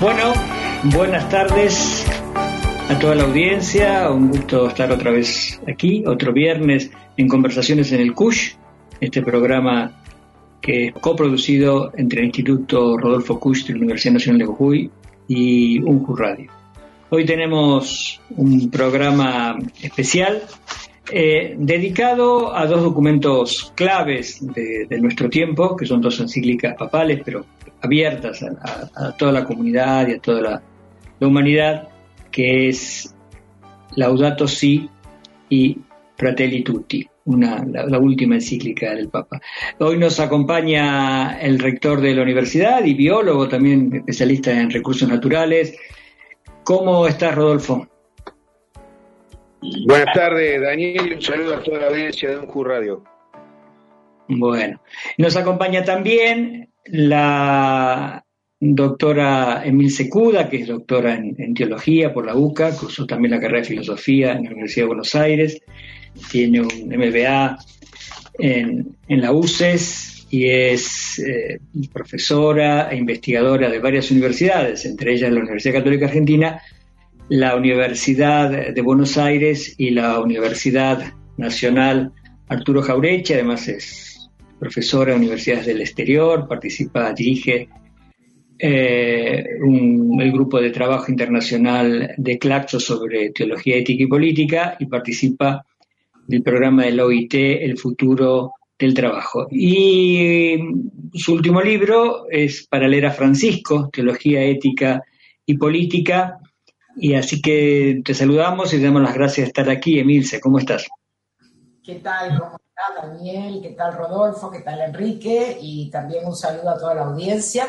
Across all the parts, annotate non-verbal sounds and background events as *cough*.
Bueno, buenas tardes a toda la audiencia. Un gusto estar otra vez aquí, otro viernes en Conversaciones en el CUSH, este programa que es coproducido entre el Instituto Rodolfo Kusch de la Universidad Nacional de Jujuy y UNJU Radio. Hoy tenemos un programa especial eh, dedicado a dos documentos claves de, nuestro tiempo, que son dos encíclicas papales, pero abiertas a, toda la comunidad y a toda la, humanidad, que es Laudato Si y Fratelli Tutti, una, la, última encíclica del Papa. Hoy nos acompaña el rector de la universidad y biólogo, también especialista en recursos naturales. ¿Cómo estás, Rodolfo? Buenas tardes, Daniel, un saludo a toda la audiencia de un Radio. Bueno, nos acompaña también la doctora Emil Secuda, que es doctora en, teología por la UCA, cursó también la carrera de filosofía en la Universidad de Buenos Aires, tiene un MBA en, la UCES y es eh, profesora e investigadora de varias universidades, entre ellas la Universidad Católica Argentina, la Universidad de Buenos Aires y la Universidad Nacional Arturo Jaureche, además es profesora en universidades del exterior, participa, dirige eh, el grupo de trabajo internacional de Claxo sobre teología ética y política y participa del programa de la OIT El futuro del trabajo. Y su último libro es para leer a Francisco, Teología ética y política. Y así que te saludamos y te damos las gracias de estar aquí, Emilce. ¿Cómo estás? ¿Qué tal? ¿Cómo tal Daniel? ¿Qué tal Rodolfo? ¿Qué tal Enrique? Y también un saludo a toda la audiencia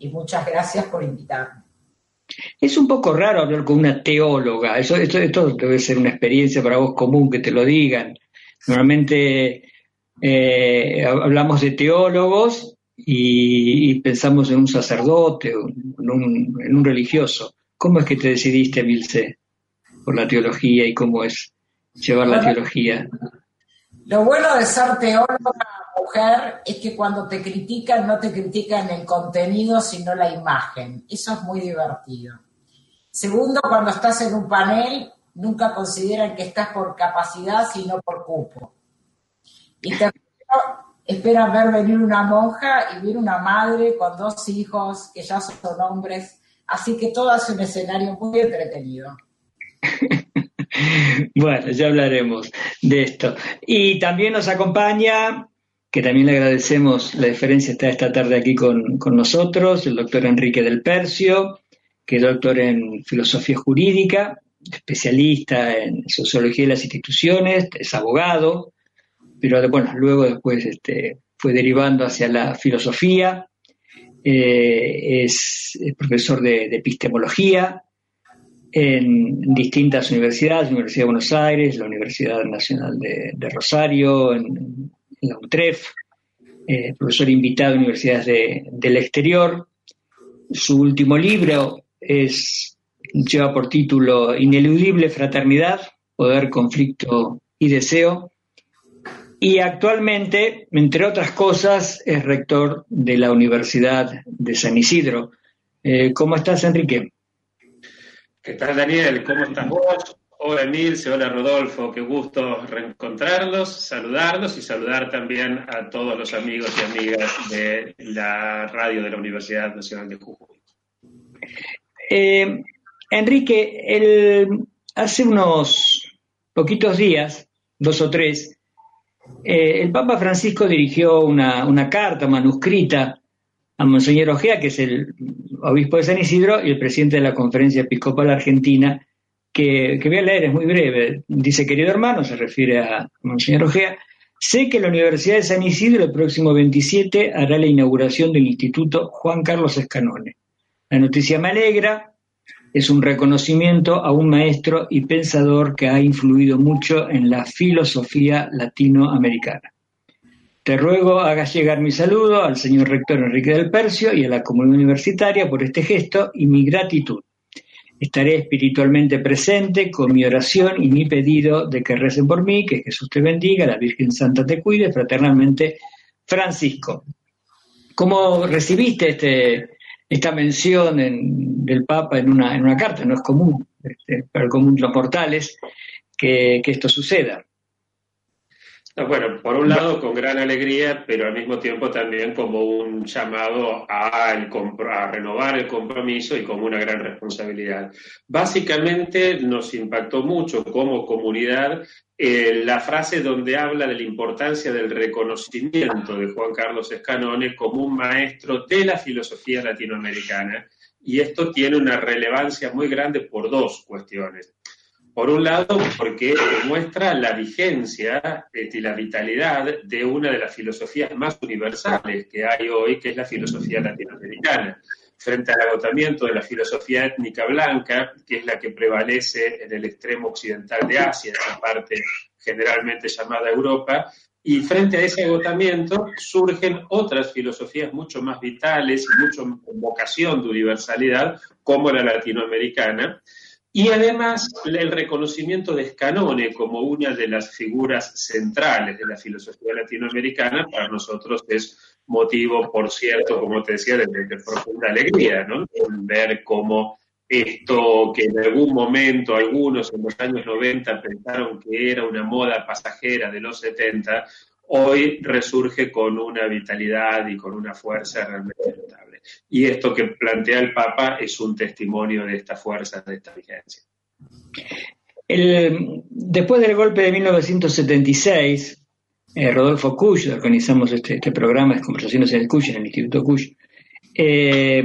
y muchas gracias por invitarme. Es un poco raro hablar con una teóloga, eso, esto, debe ser una experiencia para vos común que te lo digan. Normalmente eh, hablamos de teólogos y, pensamos en un sacerdote, en un, en un religioso. ¿Cómo es que te decidiste, Milce, por la teología y cómo es llevar la teología? Lo bueno de ser teóloga mujer es que cuando te critican, no te critican el contenido, sino la imagen. Eso es muy divertido. Segundo, cuando estás en un panel, nunca consideran que estás por capacidad, sino por cupo. Y tercero, esperan ver venir una monja y ver una madre con dos hijos que ya son hombres. Así que todo hace un escenario muy entretenido. *laughs* bueno, ya hablaremos de esto. Y también nos acompaña, que también le agradecemos, la diferencia está esta tarde aquí con, nosotros, el doctor Enrique del Percio, que es doctor en filosofía jurídica, especialista en sociología de las instituciones, es abogado, pero bueno, luego después este, fue derivando hacia la filosofía, eh, es, profesor de epistemología, en distintas universidades, la Universidad de Buenos Aires, la Universidad Nacional de, Rosario, en, la UTREF, eh, profesor invitado a universidades del exterior. Su último libro es, lleva por título Ineludible Fraternidad, Poder, Conflicto y Deseo. Y actualmente, entre otras cosas, es rector de la Universidad de San Isidro. Eh, ¿Cómo estás, Enrique? ¿Qué tal, Daniel? ¿Cómo estás vos? Hola, Emilce. Hola, Rodolfo. Qué gusto reencontrarlos, saludarlos y saludar también a todos los amigos y amigas de la radio de la Universidad Nacional de Jujuy. Eh, Enrique, hace unos poquitos días, dos o tres, eh, el Papa Francisco dirigió una, carta manuscrita a Monseñor Ojea, que es el obispo de San Isidro y el presidente de la Conferencia Episcopal Argentina, que, voy a leer, es muy breve. Dice, querido hermano, se refiere a Monseñor Ojea, sé que la Universidad de San Isidro el próximo 27 hará la inauguración del Instituto Juan Carlos Escanone. La noticia me alegra, es un reconocimiento a un maestro y pensador que ha influido mucho en la filosofía latinoamericana. Te ruego hagas llegar mi saludo al señor rector Enrique del Percio y a la comunidad universitaria por este gesto y mi gratitud. Estaré espiritualmente presente con mi oración y mi pedido de que recen por mí, que Jesús te bendiga, la Virgen Santa te cuide, fraternalmente, Francisco. ¿Cómo recibiste este, esta mención del Papa en una, en una carta, no es común este, para el común de los mortales que, que esto suceda. Bueno, por un lado con gran alegría, pero al mismo tiempo también como un llamado a, a, renovar el compromiso y como una gran responsabilidad. Básicamente nos impactó mucho como comunidad eh, la frase donde habla de la importancia del reconocimiento de Juan Carlos Escanone como un maestro de la filosofía latinoamericana. Y esto tiene una relevancia muy grande por dos cuestiones. Por un lado, porque demuestra la vigencia este, y la vitalidad de una de las filosofías más universales que hay hoy, que es la filosofía latinoamericana. Frente al agotamiento de la filosofía étnica blanca, que es la que prevalece en el extremo occidental de Asia, esa parte generalmente llamada Europa, y frente a ese agotamiento surgen otras filosofías mucho más vitales y mucho con vocación de universalidad, como la latinoamericana, y además el reconocimiento de Scanone como una de las figuras centrales de la filosofía latinoamericana para nosotros es motivo, por cierto, como te decía, de, profunda alegría, ¿no? Ver cómo esto que en algún momento algunos en los años 90 pensaron que era una moda pasajera de los 70, hoy resurge con una vitalidad y con una fuerza realmente notable. Y esto que plantea el Papa es un testimonio de esta fuerza, de esta vigencia. después del golpe de 1976, eh, Rodolfo Kusch, organizamos este, este, programa de conversaciones en el Kusch, en el Instituto Kusch, eh,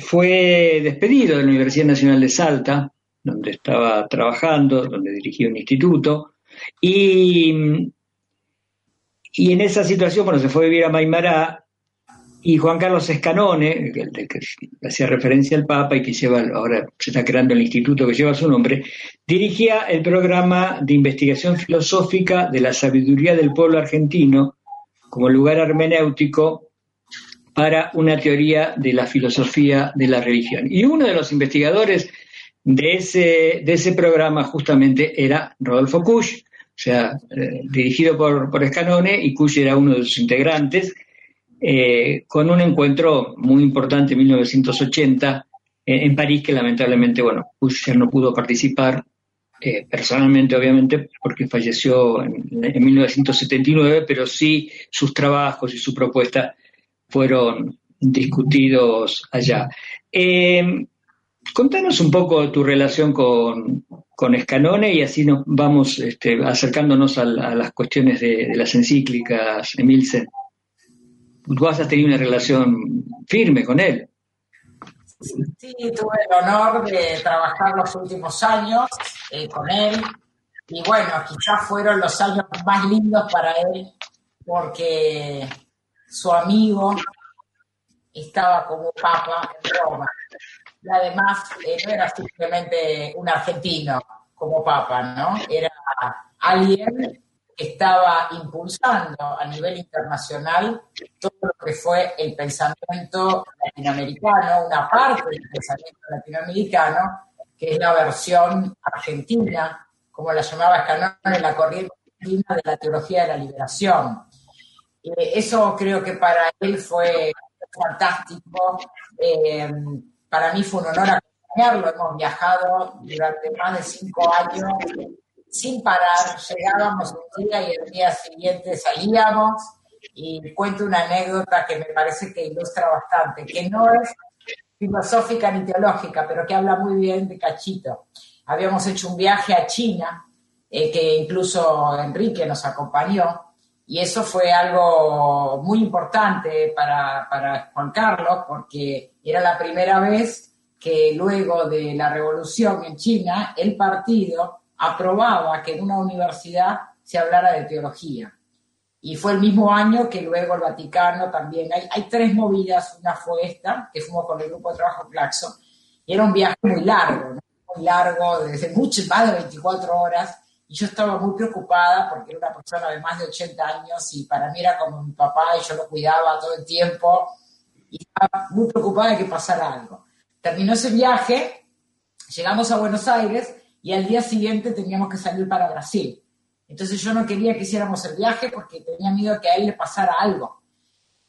fue despedido de la Universidad Nacional de Salta, donde estaba trabajando, donde dirigía un instituto, y, y en esa situación, bueno, se fue a vivir a Maimará, y Juan Carlos Escanone, el que hacía referencia al Papa y que lleva, ahora se está creando el instituto que lleva su nombre, dirigía el programa de investigación filosófica de la sabiduría del pueblo argentino como lugar hermenéutico para una teoría de la filosofía de la religión. Y uno de los investigadores de ese, de ese programa justamente era Rodolfo Kusch, o sea, eh, dirigido por, por Escanone, y Kusch era uno de sus integrantes, eh, con un encuentro muy importante en 1980 eh, en París, que lamentablemente, bueno, Busher no pudo participar personalmente, obviamente, porque falleció en, 1979, pero sí sus trabajos y su propuesta fueron discutidos allá. Contanos un poco tu relación con, con y así nos vamos este, acercándonos a, las cuestiones de, de las encíclicas, Emilce tú has tenido una relación firme con él. Sí, tuve el honor de trabajar los últimos años eh, con él. Y bueno, quizás fueron los años más lindos para él porque su amigo estaba como papa en Roma y además eh, no era simplemente un argentino como papa, ¿no? Era alguien estaba impulsando a nivel internacional todo lo que fue el pensamiento latinoamericano, una parte del pensamiento latinoamericano, que es la versión argentina, como la llamaba Escanón, en la corriente argentina de la teología de la liberación. Eh, eso creo que para él fue fantástico. Eh, para mí fue un honor acompañarlo. Hemos viajado durante más de cinco años sin parar, llegábamos un día y el día siguiente salíamos y cuento una anécdota que me parece que ilustra bastante, que no es filosófica ni teológica, pero que habla muy bien de Cachito. Habíamos hecho un viaje a China, eh, que incluso Enrique nos acompañó, y eso fue algo muy importante para, para Juan Carlos, porque era la primera vez que luego de la revolución en China, el partido aprobaba que en una universidad se hablara de teología. Y fue el mismo año que luego el Vaticano también. Hay, tres movidas. Una fue esta, que fuimos con el grupo de trabajo Claxon, y era un viaje muy largo, muy largo, desde mucho, más de 24 horas. Y yo estaba muy preocupada porque era una persona de más de 80 años y para mí era como mi papá y yo lo cuidaba todo el tiempo. Y estaba muy preocupada de que pasara algo. Terminó ese viaje, llegamos a Buenos Aires y al día siguiente teníamos que salir para Brasil. Entonces yo no quería que hiciéramos el viaje porque tenía miedo que a él le pasara algo.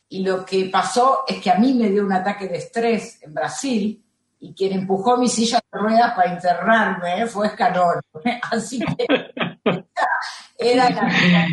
Y lo que pasó es que a mí me dio un ataque de estrés en Brasil y quien empujó mi silla de ruedas para internarme fue Escanón. *laughs* Así que *laughs* era la mentalidad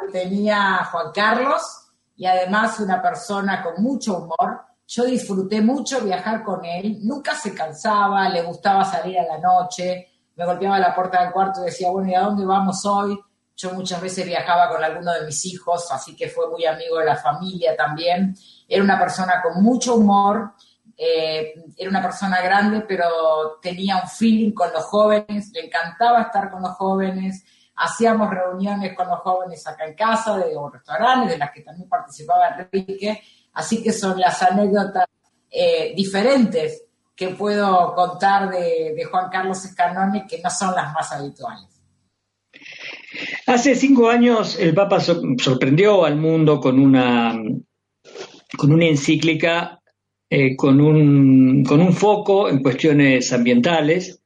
que tenía Juan Carlos y además una persona con mucho humor. Yo disfruté mucho viajar con él, nunca se cansaba, le gustaba salir a la noche, me golpeaba la puerta del cuarto y decía, bueno, ¿y a dónde vamos hoy? Yo muchas veces viajaba con alguno de mis hijos, así que fue muy amigo de la familia también. Era una persona con mucho humor, eh, era una persona grande, pero tenía un feeling con los jóvenes, le encantaba estar con los jóvenes. Hacíamos reuniones con los jóvenes acá en casa, de restaurantes, de las que también participaba Enrique. Así que son las anécdotas eh, diferentes que puedo contar de, de Juan Carlos Escanone, que no son las más habituales. Hace cinco años el Papa sorprendió al mundo con una, con una encíclica eh, con, un, con un foco en cuestiones ambientales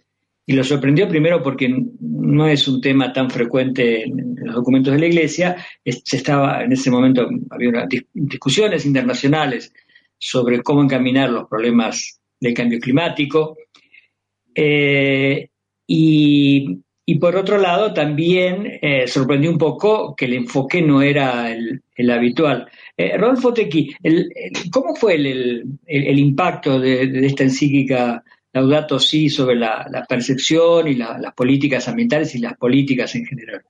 y lo sorprendió primero porque no es un tema tan frecuente en los documentos de la Iglesia. Se estaba en ese momento había unas discusiones internacionales sobre cómo encaminar los problemas del cambio climático. Eh, y y por otro lado, también eh, sorprendió un poco que el enfoque no era el, habitual. Eh, Rodolfo Tequi, ¿cómo fue el, impacto de, esta encíclica Laudato Si sobre la, percepción y las políticas ambientales y las políticas en general?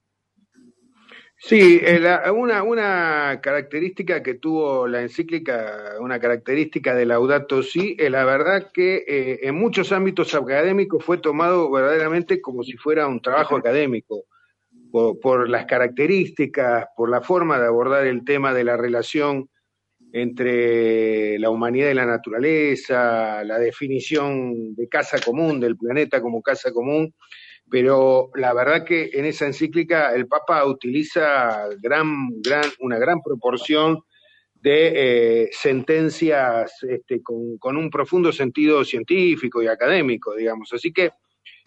Sí, eh, una, una característica que tuvo la encíclica, una característica de Laudato Si, es la verdad que eh, en muchos ámbitos académicos fue tomado verdaderamente como si fuera un trabajo académico, por, las características, por la forma de abordar el tema de la relación entre la humanidad y la naturaleza, la definición de casa común, del planeta como casa común, pero la verdad que en esa encíclica el Papa utiliza gran, gran, una gran proporción de eh, sentencias este, con, un profundo sentido científico y académico, digamos. Así que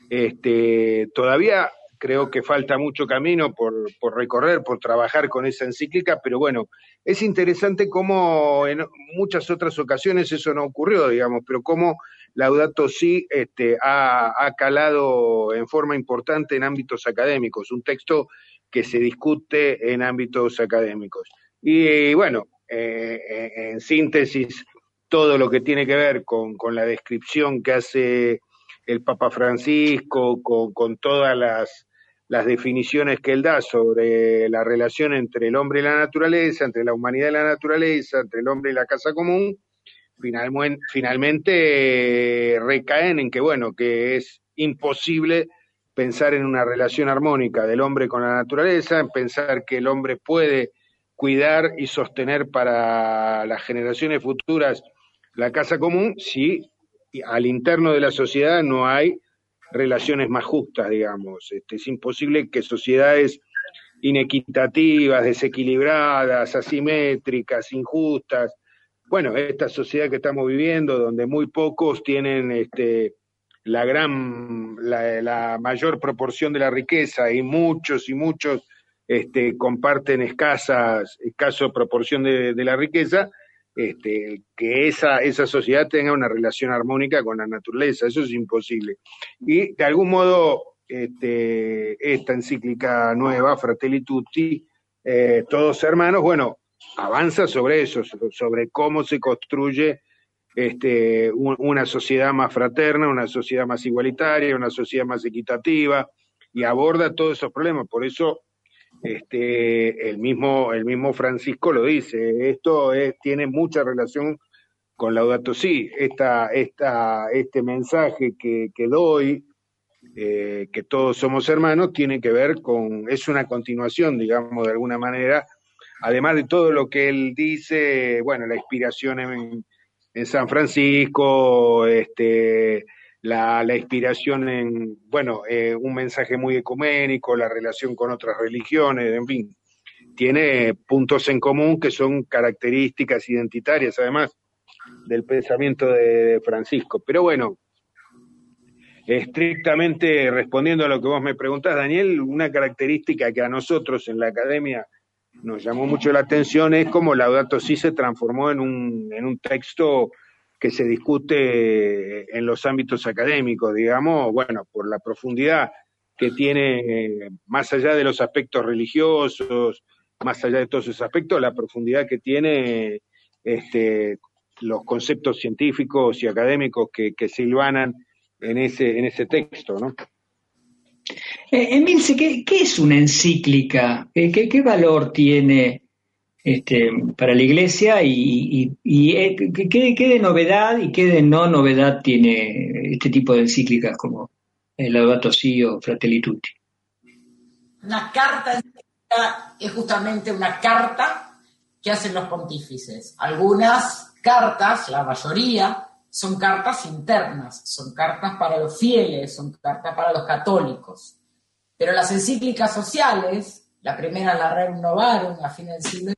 este, todavía creo que falta mucho camino por, por, recorrer, por trabajar con esa encíclica, pero bueno, es interesante cómo en muchas otras ocasiones eso no ocurrió, digamos, pero cómo Laudato Si este, ha, calado en forma importante en ámbitos académicos, un texto que se discute en ámbitos académicos. Y bueno, eh, eh, en síntesis, todo lo que tiene que ver con, la descripción que hace el Papa Francisco, con, todas las, las definiciones que él da sobre la relación entre el hombre y la naturaleza, entre la humanidad y la naturaleza, entre el hombre y la casa común, finalmente recaen en que, bueno, que es imposible pensar en una relación armónica del hombre con la naturaleza, en pensar que el hombre puede cuidar y sostener para las generaciones futuras la casa común si al interno de la sociedad no hay relaciones más justas, digamos. Este, es imposible que sociedades inequitativas, desequilibradas, asimétricas, injustas, bueno, esta sociedad que estamos viviendo, donde muy pocos tienen este, la gran, la, mayor proporción de la riqueza y muchos y muchos este, comparten escasas, escaso proporción de, la riqueza, este, que esa, esa sociedad tenga una relación armónica con la naturaleza, eso es imposible. Y de algún modo, este, esta encíclica nueva, Fratelli Tutti, eh, todos hermanos, bueno, avanza sobre eso, sobre cómo se construye este, una sociedad más fraterna, una sociedad más igualitaria, una sociedad más equitativa, y aborda todos esos problemas. Por eso este, el, mismo, el mismo Francisco lo dice, esto tiene mucha relación con Laudato Si, esta, esta, este mensaje que, que doy, eh, que todos somos hermanos, tiene que ver con, es una continuación, digamos, de alguna manera, además de todo lo que él dice, bueno, la inspiración en, San Francisco, este, la, inspiración en, bueno, eh, un mensaje muy ecuménico, la relación con otras religiones, en fin, tiene puntos en común que son características identitarias, además, del pensamiento de Francisco. Pero bueno, estrictamente respondiendo a lo que vos me preguntás, Daniel, una característica que a nosotros en la academia nos llamó mucho la atención es cómo Laudato Si se transformó en un, en un texto que se discute en los ámbitos académicos, digamos, bueno, por la profundidad que tiene, más allá de los aspectos religiosos, más allá de todos esos aspectos, la profundidad que tiene este, los conceptos científicos y académicos que, que silvanan en ese, en ese texto, ¿no? Eh, Emilce, ¿qué, es una encíclica? ¿Qué, qué valor tiene este, para la Iglesia y, eh, ¿qué, de novedad y qué de no novedad tiene este tipo de encíclicas como el Laudato Si o Fratelli Tutti? Una carta es justamente una carta que hacen los pontífices. Algunas cartas, la mayoría, son cartas internas, son cartas para los fieles, son cartas para los católicos. Pero las encíclicas sociales, la primera, la Rerum Novarum, a fines del siglo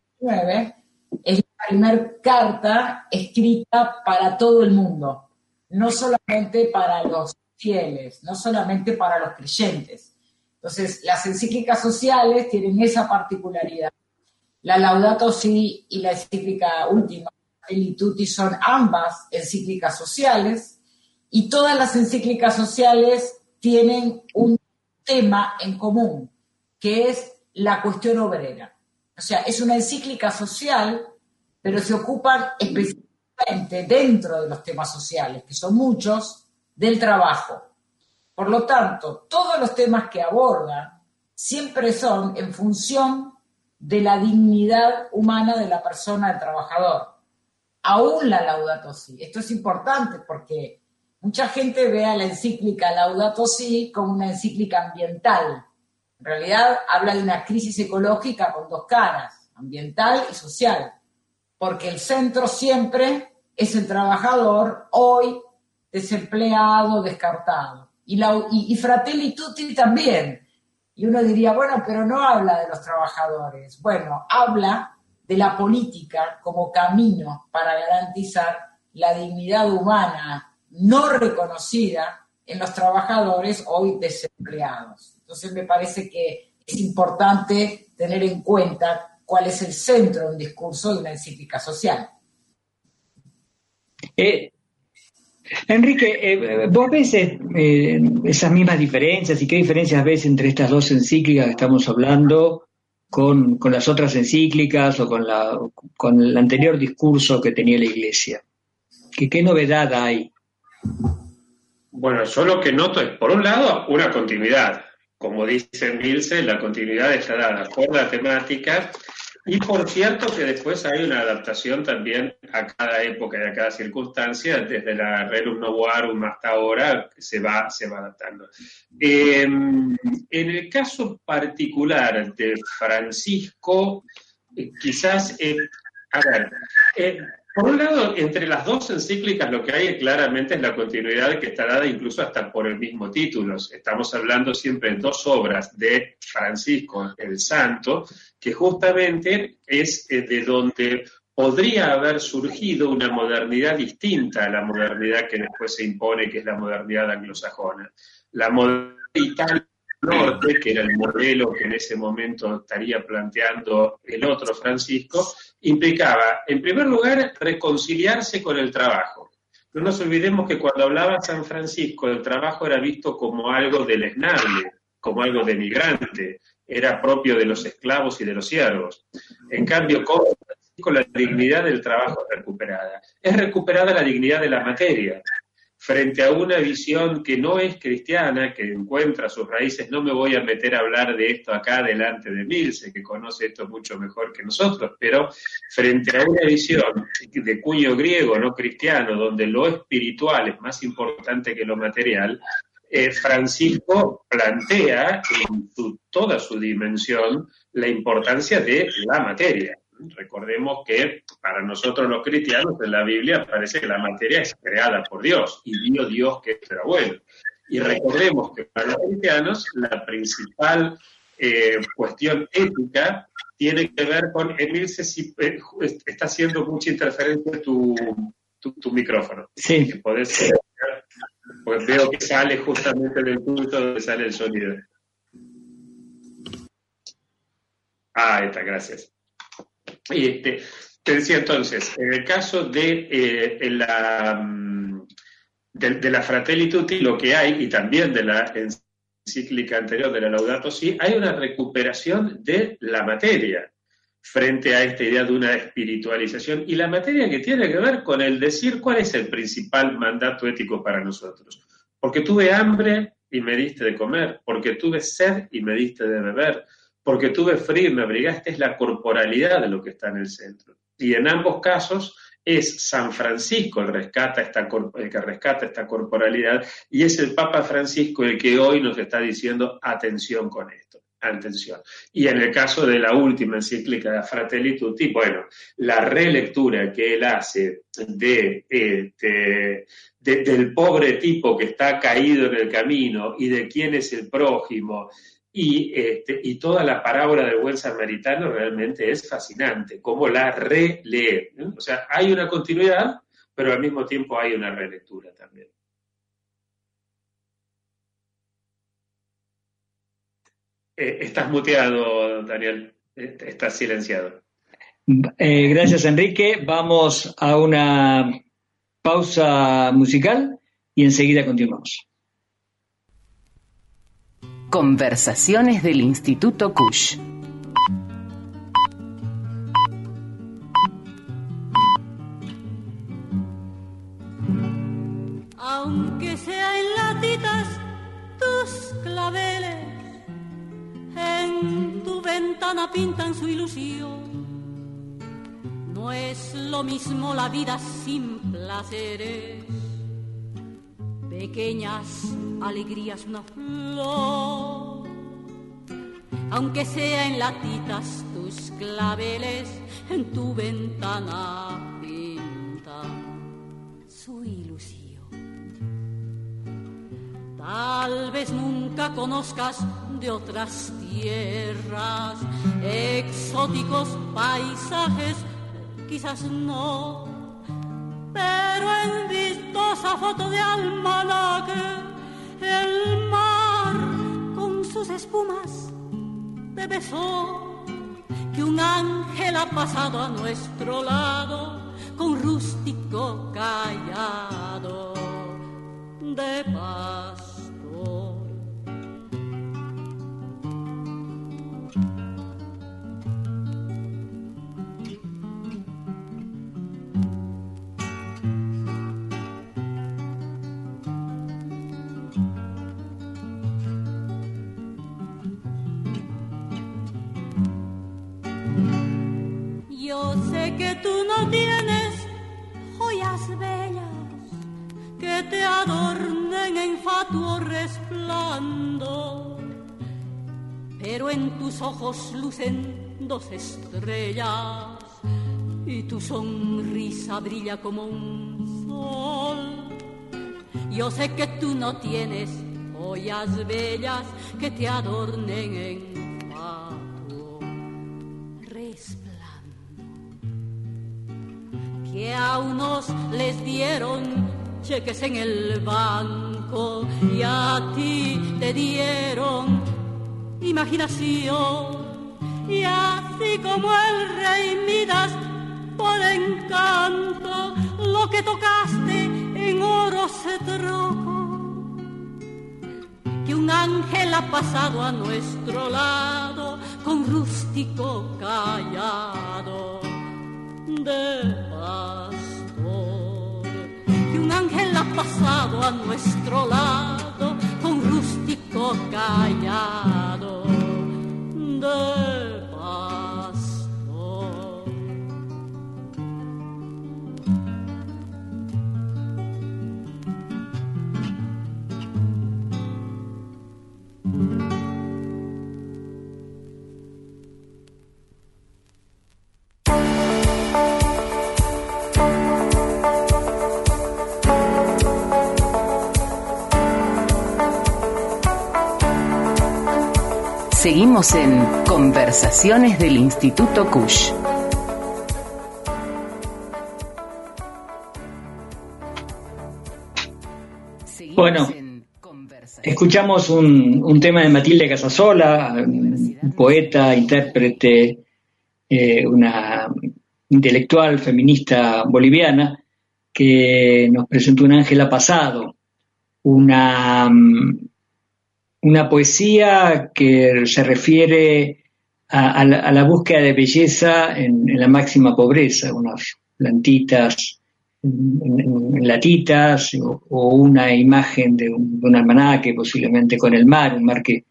Es la primera carta escrita para todo el mundo, no solamente para los fieles, no solamente para los creyentes. Entonces, las encíclicas sociales tienen esa particularidad. La Laudato Si y la encíclica última, el Tutti, son ambas encíclicas sociales y todas las encíclicas sociales tienen un tema en común, que es la cuestión obrera. O sea, es una encíclica social, pero se ocupan específicamente dentro de los temas sociales, que son muchos, del trabajo. Por lo tanto, todos los temas que abordan siempre son en función de la dignidad humana de la persona, del trabajador. Aún la Laudato Si. Esto es importante porque mucha gente ve a la encíclica Laudato Si como una encíclica ambiental, en realidad habla de una crisis ecológica con dos caras, ambiental y social, porque el centro siempre es el trabajador, hoy desempleado, descartado. Y, la, y, Fratelli Tutti también. Y uno diría, bueno, pero no habla de los trabajadores. Bueno, habla de la política como camino para garantizar la dignidad humana no reconocida en los trabajadores hoy desempleados. Entonces me parece que es importante tener en cuenta cuál es el centro de un discurso de una encíclica social. Eh, Enrique, eh, vos ves eh, esas mismas diferencias y qué diferencias ves entre estas dos encíclicas que estamos hablando con, las otras encíclicas o con, la, con el anterior discurso que tenía la Iglesia. ¿Qué, ¿Qué novedad hay? Bueno, yo lo que noto es, por un lado, una continuidad como dice Milce, la continuidad está dada por la temática y por cierto que después hay una adaptación también a cada época y a cada circunstancia, desde la Rerum Novarum hasta ahora se va, se va adaptando. Em, en el caso particular de Francisco, eh, quizás, eh, a ver, eh, por un lado, entre las dos encíclicas lo que hay claramente es la continuidad que está dada incluso hasta por el mismo título. Estamos hablando siempre de dos obras de Francisco el Santo, que justamente es eh, de donde podría haber surgido una modernidad distinta a la modernidad que después se impone, que es la modernidad anglosajona. La modernidad norte, que era el modelo que en ese momento estaría planteando el otro Francisco, implicaba, en primer lugar, reconciliarse con el trabajo. No nos olvidemos que cuando hablaba San Francisco, el trabajo era visto como algo deleznable, como algo denigrante, era propio de los esclavos y de los siervos. En cambio, con Francisco la dignidad del trabajo es recuperada. Es recuperada la dignidad de la materia frente a una visión que no es cristiana, que encuentra sus raíces, no me voy a meter a hablar de esto acá delante de Milce, que conoce esto mucho mejor que nosotros, pero frente a una visión de cuño griego, no cristiano, donde lo espiritual es más importante que lo material, eh, Francisco plantea en toda su dimensión la importancia de la materia. Recordemos que para nosotros los cristianos en la Biblia parece que la materia es creada por Dios y vio Dios que era bueno. Y recordemos que para los cristianos la principal eh, cuestión ética tiene que ver con, Emil, si eh, está haciendo mucha interferencia tu, tu, micrófono. Sí. Podés, pues veo que sale justamente del punto donde sale el sonido. Ah, está, gracias. Este, te decía entonces, en el caso de, eh, la, mm, de, la Fratelli Tutti, lo que hay, y también de la encíclica anterior de la Laudato Si, hay una recuperación de la materia frente a esta idea de una espiritualización. Y la materia que tiene que ver con el decir cuál es el principal mandato ético para nosotros. Porque tuve hambre y me diste de comer, porque tuve sed y me diste de beber, porque tuve frío y me abrigaste, es la corporalidad de lo que está en el centro. Y en ambos casos es San Francisco el, rescata que rescata esta corporalidad y es el Papa Francisco el que hoy nos está diciendo atención con esto. Atención. Y en el caso de la última encíclica de Fratelli Tutti, bueno, la relectura que él hace de, este, del pobre tipo que está caído en el camino y de quién es el prójimo y, este, y toda la parábola del buen samaritano realmente es fascinante, cómo la relee. O sea, hay una continuidad, pero al mismo tiempo hay una relectura también. Eh, estás muteado, Daniel. Eh, estás silenciado. Eh, gracias, Enrique. Vamos a una pausa musical y enseguida continuamos. Conversaciones del Instituto Cush. Aunque sea en latitas tus claveles, en tu ventana pintan su ilusión. No es lo mismo la vida sin placeres pequeñas alegrías una flor. Aunque sea en latitas tus claveles, en tu ventana pinta su ilusión. Tal vez nunca conozcas de otras tierras exóticos paisajes, quizás no pero en vistosa foto de almanaque, el mar con sus espumas te besó, que un ángel ha pasado a nuestro lado con rústico callado de paz. Que tú no tienes joyas bellas que te adornen en fatuo resplandor, pero en tus ojos lucen dos estrellas y tu sonrisa brilla como un sol. Yo sé que tú no tienes joyas bellas que te adornen en que a unos les dieron cheques en el banco y a ti te dieron imaginación. Y así como el rey Midas, por encanto, lo que tocaste en oro se trocó. Que un ángel ha pasado a nuestro lado con rústico callado de pastor. Y un ángel ha pasado a nuestro lado con rústico callado Seguimos en Conversaciones del Instituto Cush. Bueno, escuchamos un, tema de Matilde Casasola, poeta, intérprete, eh, una intelectual feminista boliviana, que nos presentó un Ángela Pasado, una, mm, una poesía que se refiere a, la, búsqueda de belleza en, la máxima pobreza, unas plantitas latitas o, una imagen de un, de almanaque posiblemente con el mar, un mar que,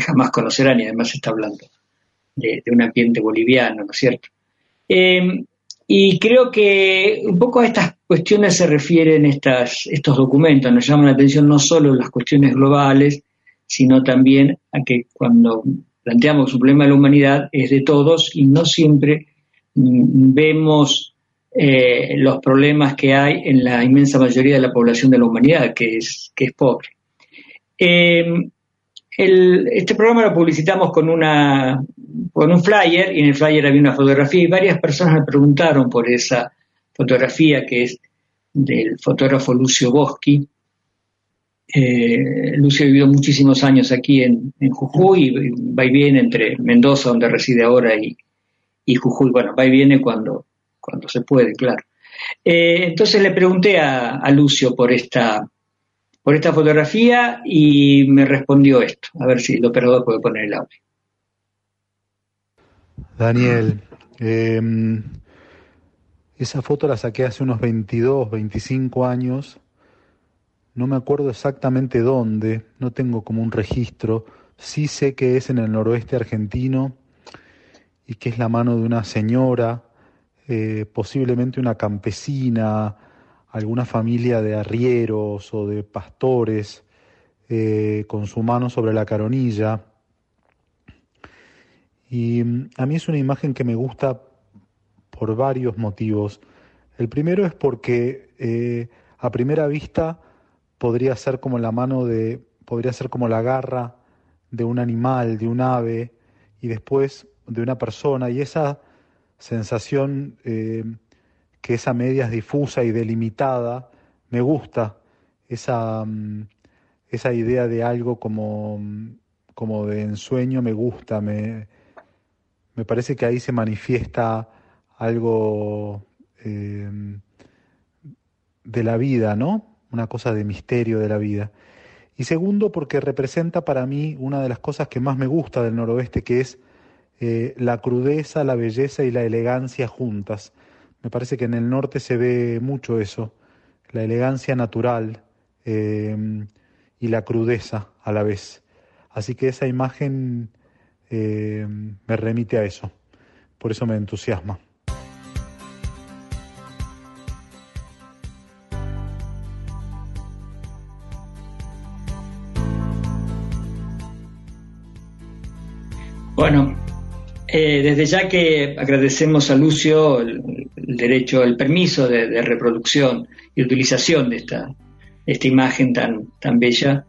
jamás conocerán y además está hablando de, un ambiente boliviano, ¿no es cierto? Eh, y creo que un poco a estas cuestiones se refieren estas, estos documentos, nos llaman la atención no solo las cuestiones globales, sino también a que cuando planteamos un problema de la humanidad es de todos y no siempre mm, vemos eh, los problemas que hay en la inmensa mayoría de la población de la humanidad, que es, que es pobre. Eh, este programa lo publicitamos con, una, con un flyer y en el flyer había una fotografía y varias personas me preguntaron por esa fotografía que es del fotógrafo Lucio Boschi. Eh, Lucio ha vivido muchísimos años aquí en, Jujuy y va y viene entre Mendoza, donde reside ahora, y, Jujuy. Bueno, va y viene cuando, cuando se puede, claro. Eh, entonces le pregunté a, a Lucio por esta, por esta fotografía y me respondió esto. A ver si el operador puede poner el audio. Daniel, em, esa foto la saqué hace unos 22, 25 años. No me acuerdo exactamente dónde, no tengo como un registro. Sí sé que es en el noroeste argentino y que es la mano de una señora, eh, posiblemente una campesina, alguna familia de arrieros o de pastores eh, con su mano sobre la caronilla. Y mm, a mí es una imagen que me gusta por varios motivos. El primero es porque eh, a primera vista podría ser como la mano de, podría ser como la garra de un animal, de un ave, y después de una persona, y esa sensación eh, que esa media es difusa y delimitada, me gusta esa, mm, esa idea de algo como, mm, como de ensueño, me gusta, me, me parece que ahí se manifiesta algo em, de la vida, ¿no? Una cosa de misterio de la vida. Y segundo, porque representa para mí una de las cosas que más me gusta del noroeste, que es eh, la crudeza, la belleza y la elegancia juntas. Me parece que en el norte se ve mucho eso, la elegancia natural em, y la crudeza a la vez. Así que esa imagen em, me remite a eso, por eso me entusiasma. Eh, desde ya que agradecemos a Lucio el, derecho, el permiso de, reproducción y utilización de esta, imagen tan, bella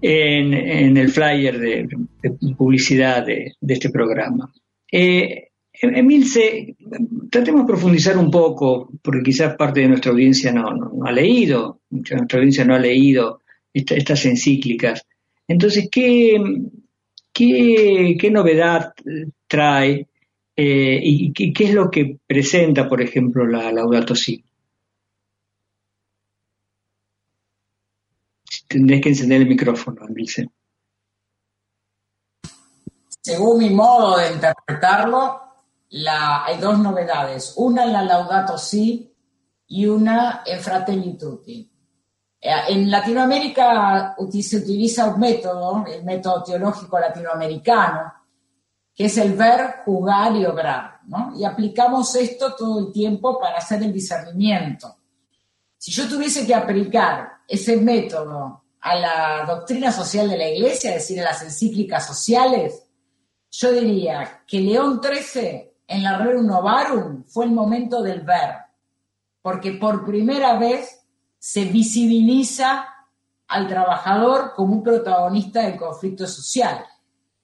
en, el flyer de, publicidad de, este programa. Eh, Emilce, tratemos de profundizar un poco, porque quizás parte de nuestra audiencia no, ha leído, de nuestra audiencia no ha leído estas encíclicas. Entonces, ¿qué, ¿Qué, novedad trae eh, y qué, es lo que presenta, por ejemplo, la Laudato Si? Tendrés que encender el micrófono, Andrés. Según mi modo de interpretarlo, hay dos novedades. Una en la Laudato Si y una en Fratelli Tutti. Eh, en Latinoamérica se utiliza un método, el método teológico latinoamericano, que es el ver, jugar y obrar, ¿no? Y aplicamos esto todo el tiempo para hacer el discernimiento. Si yo tuviese que aplicar ese método a la doctrina social de la Iglesia, es decir, a las encíclicas sociales, yo diría que León XIII en la Rerum Novarum fue el momento del ver, porque por primera vez se visibiliza al trabajador como un protagonista del conflicto social,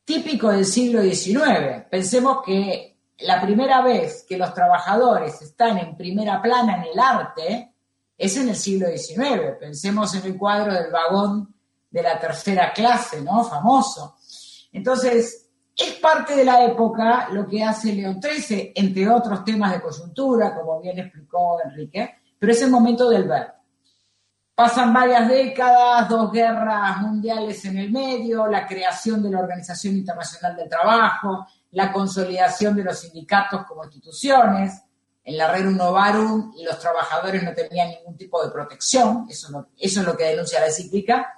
típico del siglo XIX. Pensemos que la primera vez que los trabajadores están en primera plana en el arte es en el siglo XIX. Pensemos en el cuadro del vagón de la tercera clase, ¿no? Famoso. Entonces, es parte de la época lo que hace León XIII, entre otros temas de coyuntura, como bien explicó Enrique, pero es el momento del ver. Pasan varias décadas, dos guerras mundiales en el medio, la creación de la Organización Internacional del Trabajo, la consolidación de los sindicatos como instituciones. En la Rerum Novarum los trabajadores no tenían ningún tipo de protección, eso, es lo que denuncia la encíclica.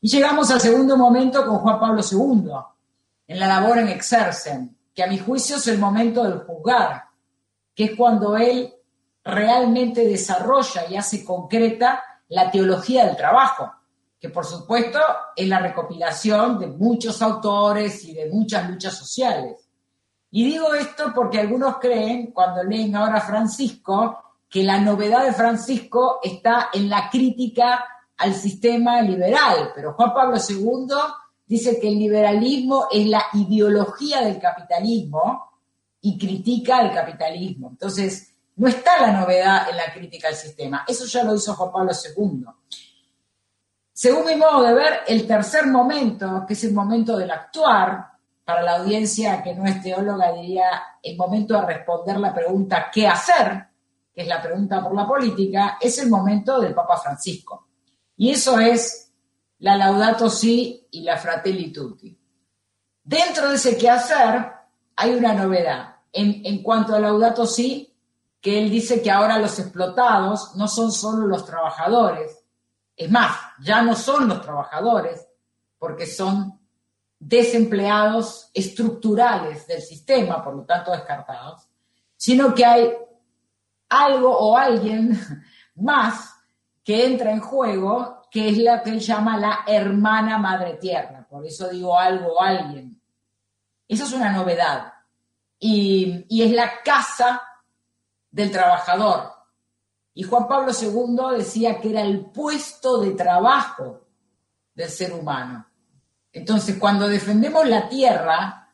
Y llegamos al segundo momento con Juan Pablo II, en la labor en exercen, que a mi juicio es el momento del juzgar, que es cuando él realmente desarrolla y hace concreta la teología del trabajo, que por supuesto es la recopilación de muchos autores y de muchas luchas sociales. Y digo esto porque algunos creen, cuando leen ahora Francisco, que la novedad de Francisco está en la crítica al sistema liberal, pero Juan Pablo II dice que el liberalismo es la ideología del capitalismo y critica al capitalismo. Entonces, no está la novedad en la crítica al sistema. Eso ya lo hizo Juan Pablo II. Según mi modo de ver, el tercer momento, que es el momento del actuar, para la audiencia que no es teóloga diría el momento de responder la pregunta ¿qué hacer? que es la pregunta por la política, es el momento del Papa Francisco. Y eso es la Laudato Si y la Fratelli Tutti. Dentro de ese qué hacer hay una novedad. En, en cuanto a Laudato Si, que él dice que ahora los explotados no son solo los trabajadores, es más, ya no son los trabajadores, porque son desempleados estructurales del sistema, por lo tanto descartados, sino que hay algo o alguien *laughs* más que entra en juego, que es la que él llama la hermana madre tierra, por eso digo algo o alguien. Eso es una novedad. Y, y es la casa del trabajador. Y Juan Pablo II decía que era el puesto de trabajo del ser humano. Entonces, cuando defendemos la tierra,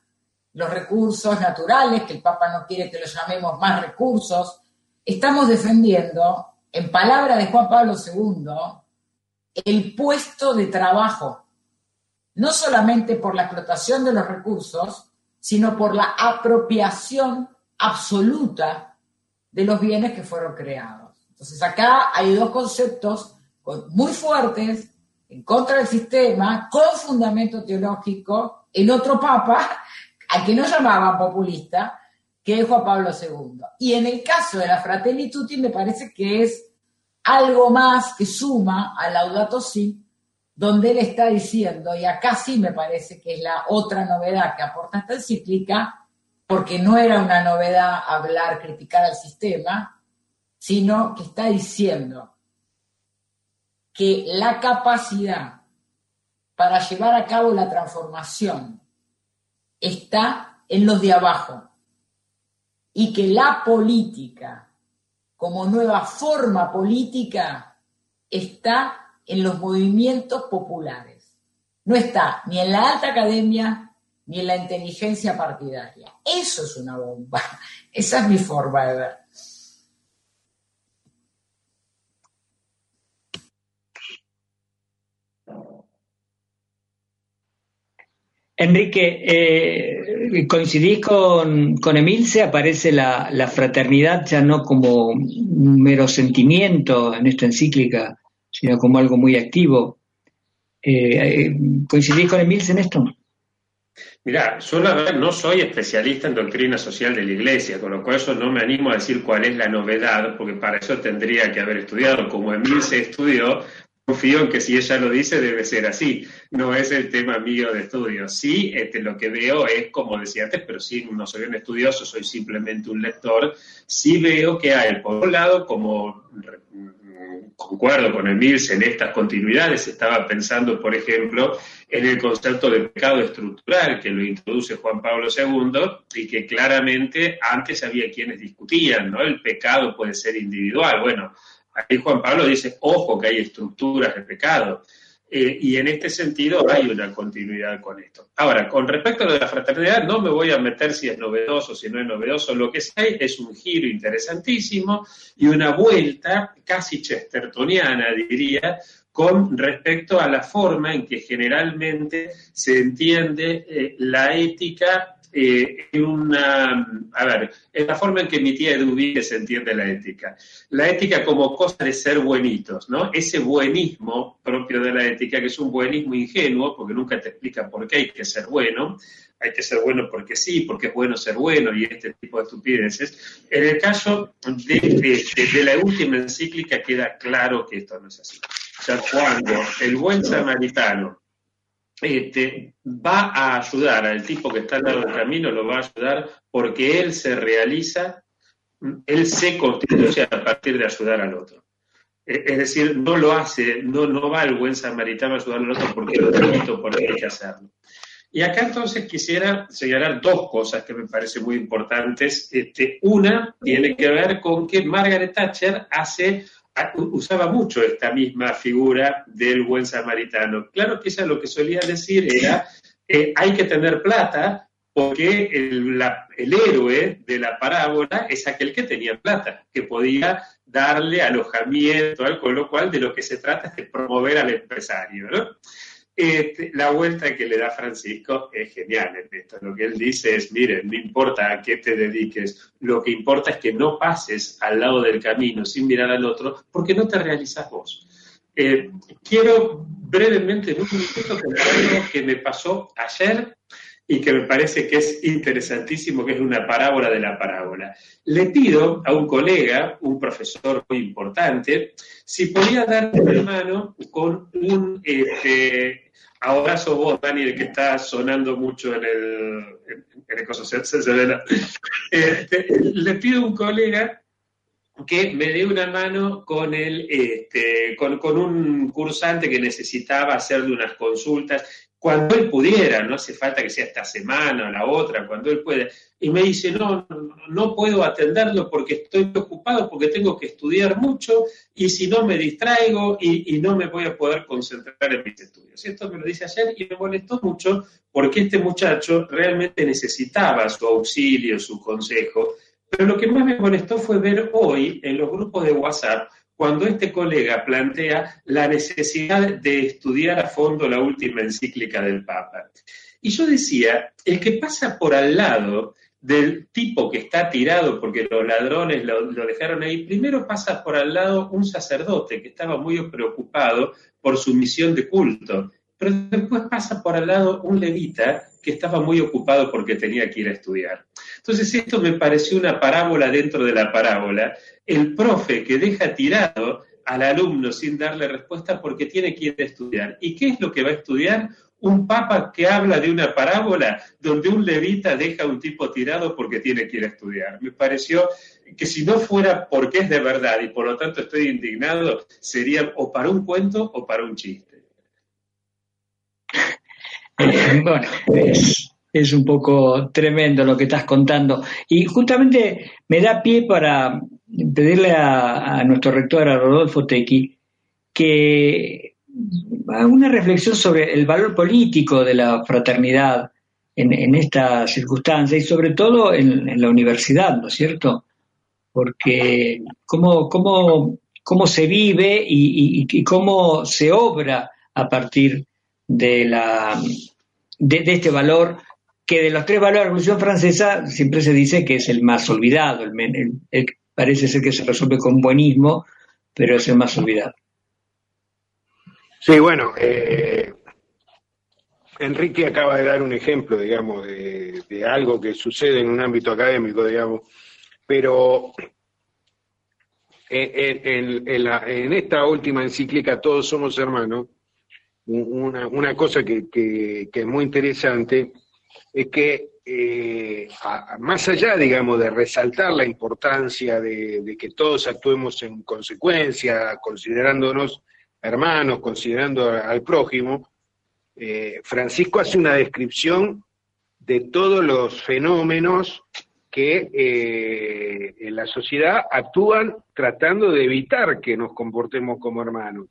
los recursos naturales, que el Papa no quiere que los llamemos más recursos, estamos defendiendo, en palabra de Juan Pablo II, el puesto de trabajo, no solamente por la explotación de los recursos, sino por la apropiación absoluta de los bienes que fueron creados. Entonces acá hay dos conceptos muy fuertes en contra del sistema, con fundamento teológico, en otro papa, al que no llamaban populista, que es Juan Pablo II. Y en el caso de la Fratelli me parece que es algo más que suma al Laudato Si, donde él está diciendo, y acá sí me parece que es la otra novedad que aporta esta encíclica, porque no era una novedad hablar, criticar al sistema, sino que está diciendo que la capacidad para llevar a cabo la transformación está en los de abajo y que la política como nueva forma política está en los movimientos populares. No está ni en la alta academia ni en la inteligencia partidaria. Eso es una bomba. *laughs* Esa es mi forma de ver. Enrique, eh, coincidís con, con Emilce, aparece la, fraternidad ya no como un mero sentimiento en esta encíclica, sino como algo muy activo. Eh, eh, ¿Coincidís con Emilce en esto? Mira, yo la verdad no soy especialista en doctrina social de la Iglesia, con lo cual eso no me animo a decir cuál es la novedad, porque para eso tendría que haber estudiado. Como Emil se estudió, confío en que si ella lo dice debe ser así. No es el tema mío de estudio. Sí, este, lo que veo es, como decía antes, pero sí, no soy un estudioso, soy simplemente un lector. Sí veo que hay, por un lado, como concuerdo con Emil en estas continuidades, estaba pensando, por ejemplo, en el concepto de pecado estructural que lo introduce Juan Pablo II y que claramente antes había quienes discutían, ¿no? El pecado puede ser individual. Bueno, ahí Juan Pablo dice, ojo que hay estructuras de pecado. Eh, y en este sentido hay una continuidad con esto. Ahora, con respecto a la fraternidad, no me voy a meter si es novedoso, si no es novedoso. Lo que hay es un giro interesantísimo y una vuelta casi chestertoniana, diría, con respecto a la forma en que generalmente se entiende eh, la ética eh, una, a ver, en la forma en que mi tía Eduvique se entiende la ética. La ética como cosa de ser buenitos, ¿no? Ese buenismo propio de la ética, que es un buenismo ingenuo, porque nunca te explica por qué hay que ser bueno, hay que ser bueno porque sí, porque es bueno ser bueno y este tipo de estupideces. En el caso de, la última encíclica queda claro que esto no es así. O sea, cuando el buen samaritano este, va a ayudar al tipo que está al lado del camino, lo va a ayudar porque él se realiza, él se constituye a partir de ayudar al otro. Es decir, no lo hace, no, no va el buen samaritano a ayudar al otro porque lo por porque hay que hacerlo. Y acá entonces quisiera señalar dos cosas que me parecen muy importantes. Este, una tiene que ver con que Margaret Thatcher hace, usaba mucho esta misma figura del buen samaritano. Claro que ella lo que solía decir era, que hay que tener plata porque el, el héroe de la parábola es aquel que tenía plata, que podía darle alojamiento, con lo cual de lo que se trata es de promover al empresario. ¿no? Este, la vuelta que le da Francisco es genial en esto. Lo que él dice es, miren, no importa a qué te dediques, lo que importa es que no pases al lado del camino sin mirar al otro, porque no te realizas vos. Eh, quiero brevemente, en un minuto, contar algo que me pasó ayer y que me parece que es interesantísimo, que es una parábola de la parábola. Le pido a un colega, un profesor muy importante, si podía darme una mano con un este, Ahora vos, Dani, que está sonando mucho en el, en, el *laughs* este, le pido a un colega que me dé una mano con, el, este, con, con un cursante que necesitaba hacerle unas consultas cuando él pudiera, no hace falta que sea esta semana o la otra, cuando él pueda. Y me dice, no, no puedo atenderlo porque estoy ocupado, porque tengo que estudiar mucho y si no me distraigo y, no me voy a poder concentrar en mis estudios. Y esto me lo dice ayer y me molestó mucho porque este muchacho realmente necesitaba su auxilio, su consejo. Pero lo que más me molestó fue ver hoy en los grupos de WhatsApp cuando este colega plantea la necesidad de estudiar a fondo la última encíclica del Papa. Y yo decía, el que pasa por al lado del tipo que está tirado porque los ladrones lo, dejaron ahí, primero pasa por al lado un sacerdote que estaba muy preocupado por su misión de culto, pero después pasa por al lado un levita que estaba muy ocupado porque tenía que ir a estudiar. Entonces esto me pareció una parábola dentro de la parábola. El profe que deja tirado al alumno sin darle respuesta porque tiene que ir a estudiar. ¿Y qué es lo que va a estudiar? Un papa que habla de una parábola donde un levita deja a un tipo tirado porque tiene que ir a estudiar. Me pareció que si no fuera porque es de verdad y por lo tanto estoy indignado, sería o para un cuento o para un chiste. *laughs* bueno, es, un poco tremendo lo que estás contando. Y justamente me da pie para pedirle a, nuestro rector, a Rodolfo Tequi, que haga una reflexión sobre el valor político de la fraternidad en, esta circunstancia y sobre todo en, la universidad, ¿no es cierto? Porque cómo, cómo, cómo se vive y, y cómo se obra a partir de, la, de, este valor que de los tres valores de la Revolución Francesa siempre se dice que es el más olvidado, el, parece ser que se resuelve con buenismo, pero es el más olvidado. Sí, bueno, eh, Enrique acaba de dar un ejemplo, digamos, de, algo que sucede en un ámbito académico, digamos, pero en esta última encíclica, Todos somos hermanos, una, cosa que, es muy interesante es que eh, más allá, digamos, de resaltar la importancia de, que todos actuemos en consecuencia, considerándonos hermanos, considerando al prójimo, eh, Francisco hace una descripción de todos los fenómenos que eh, en la sociedad actúan tratando de evitar que nos comportemos como hermanos.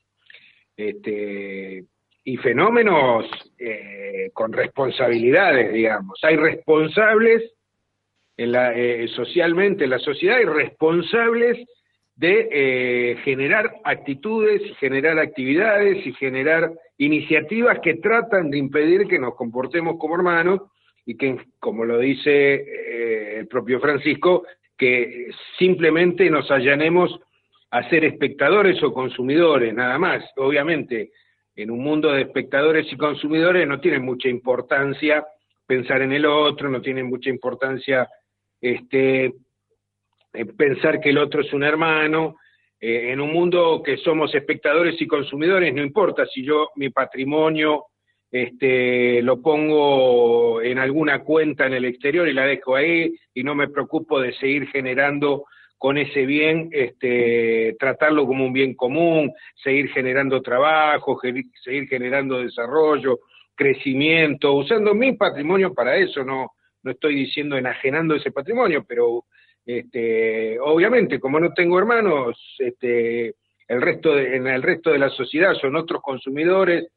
Este, y fenómenos eh, con responsabilidades, digamos. Hay responsables en la, eh, socialmente en la sociedad, hay responsables de eh, generar actitudes y generar actividades y generar iniciativas que tratan de impedir que nos comportemos como hermanos y que, como lo dice eh, el propio Francisco, que simplemente nos allanemos a ser espectadores o consumidores, nada más. Obviamente, en un mundo de espectadores y consumidores no tiene mucha importancia pensar en el otro, no tiene mucha importancia este, eh, pensar que el otro es un hermano. Eh, en un mundo que somos espectadores y consumidores, no importa si yo mi patrimonio este, lo pongo en alguna cuenta en el exterior y la dejo ahí y no me preocupo de seguir generando con ese bien, este, tratarlo como un bien común, seguir generando trabajo, seguir generando desarrollo, crecimiento, usando mi patrimonio para eso, no, no estoy diciendo enajenando ese patrimonio, pero este, obviamente, como no tengo hermanos, este, el resto en el resto de la sociedad son otros consumidores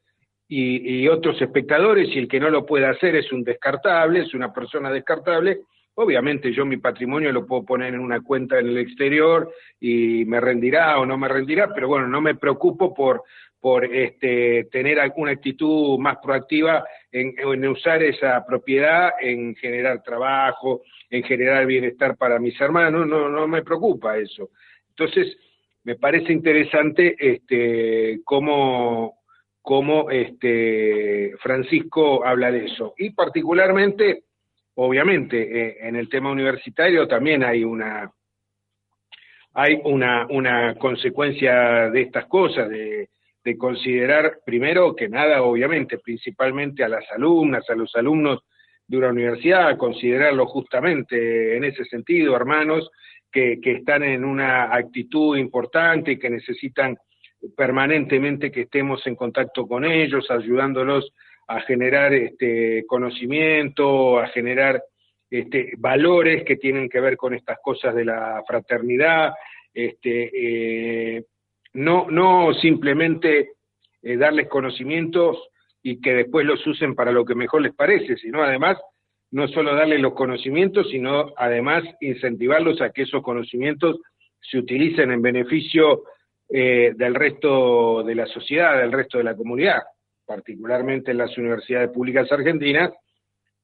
y, otros espectadores, y el que no lo puede hacer es un descartable, es una persona descartable. Obviamente yo mi patrimonio lo puedo poner en una cuenta en el exterior y me rendirá o no me rendirá, pero bueno, no me preocupo por, por este, tener alguna actitud más proactiva en, usar esa propiedad, en generar trabajo, en generar bienestar para mis hermanos, no, no me preocupa eso. Entonces, me parece interesante este, cómo, cómo este, Francisco habla de eso. Y particularmente, obviamente, eh, en el tema universitario también hay una hay una, una consecuencia de estas cosas, de, de considerar primero que nada, obviamente, principalmente a las alumnas, a los alumnos de una universidad, considerarlo justamente en ese sentido, hermanos, que, que están en una actitud importante y que necesitan permanentemente que estemos en contacto con ellos, ayudándolos a generar este conocimiento, a generar este, valores que tienen que ver con estas cosas de la fraternidad, este, eh, no, no simplemente eh, darles conocimientos y que después los usen para lo que mejor les parece, sino además no solo darles los conocimientos, sino además incentivarlos a que esos conocimientos se utilicen en beneficio eh, del resto de la sociedad, del resto de la comunidad, particularmente en las universidades públicas argentinas.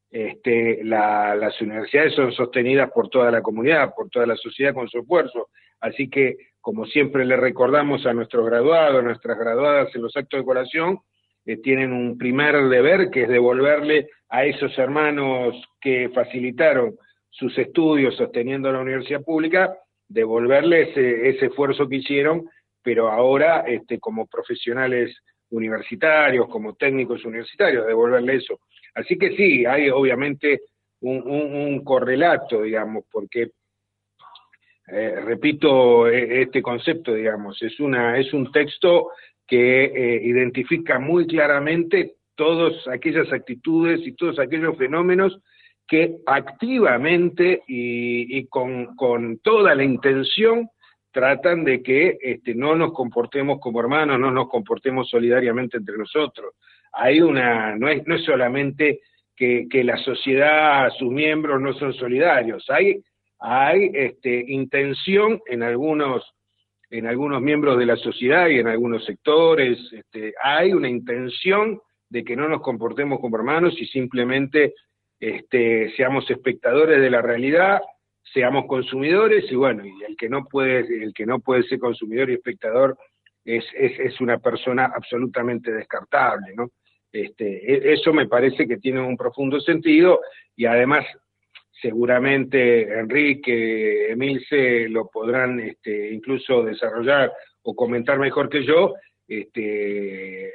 Este, las universidades son sostenidas por toda la comunidad, por toda la sociedad con su esfuerzo. Así que, como siempre le recordamos a nuestros graduados, a nuestras graduadas en los actos de colación, eh, tienen un primer deber que es devolverle a esos hermanos que facilitaron sus estudios sosteniendo la universidad pública, devolverle ese esfuerzo que hicieron pero ahora este, como profesionales universitarios, como técnicos universitarios, devolverle eso. Así que sí, hay obviamente un, correlato, digamos, porque, eh, repito e, este concepto, digamos, es, una, es un texto que eh, identifica muy claramente todas aquellas actitudes y todos aquellos fenómenos que activamente y, y con, con, toda la intención tratan de que este, no nos comportemos como hermanos, no nos comportemos solidariamente entre nosotros. Hay una, no es, no es solamente que, que la sociedad, sus miembros no son solidarios, hay, hay este, intención en algunos, en algunos miembros de la sociedad y en algunos sectores, este, hay una intención de que no nos comportemos como hermanos y simplemente este, seamos espectadores de la realidad seamos consumidores y bueno, y el que no puede, el que no puede ser consumidor y espectador es, es, una persona absolutamente descartable, ¿no? Este, e, eso me parece que tiene un profundo sentido y además seguramente Enrique, Emilce lo podrán este, incluso desarrollar o comentar mejor que yo, este,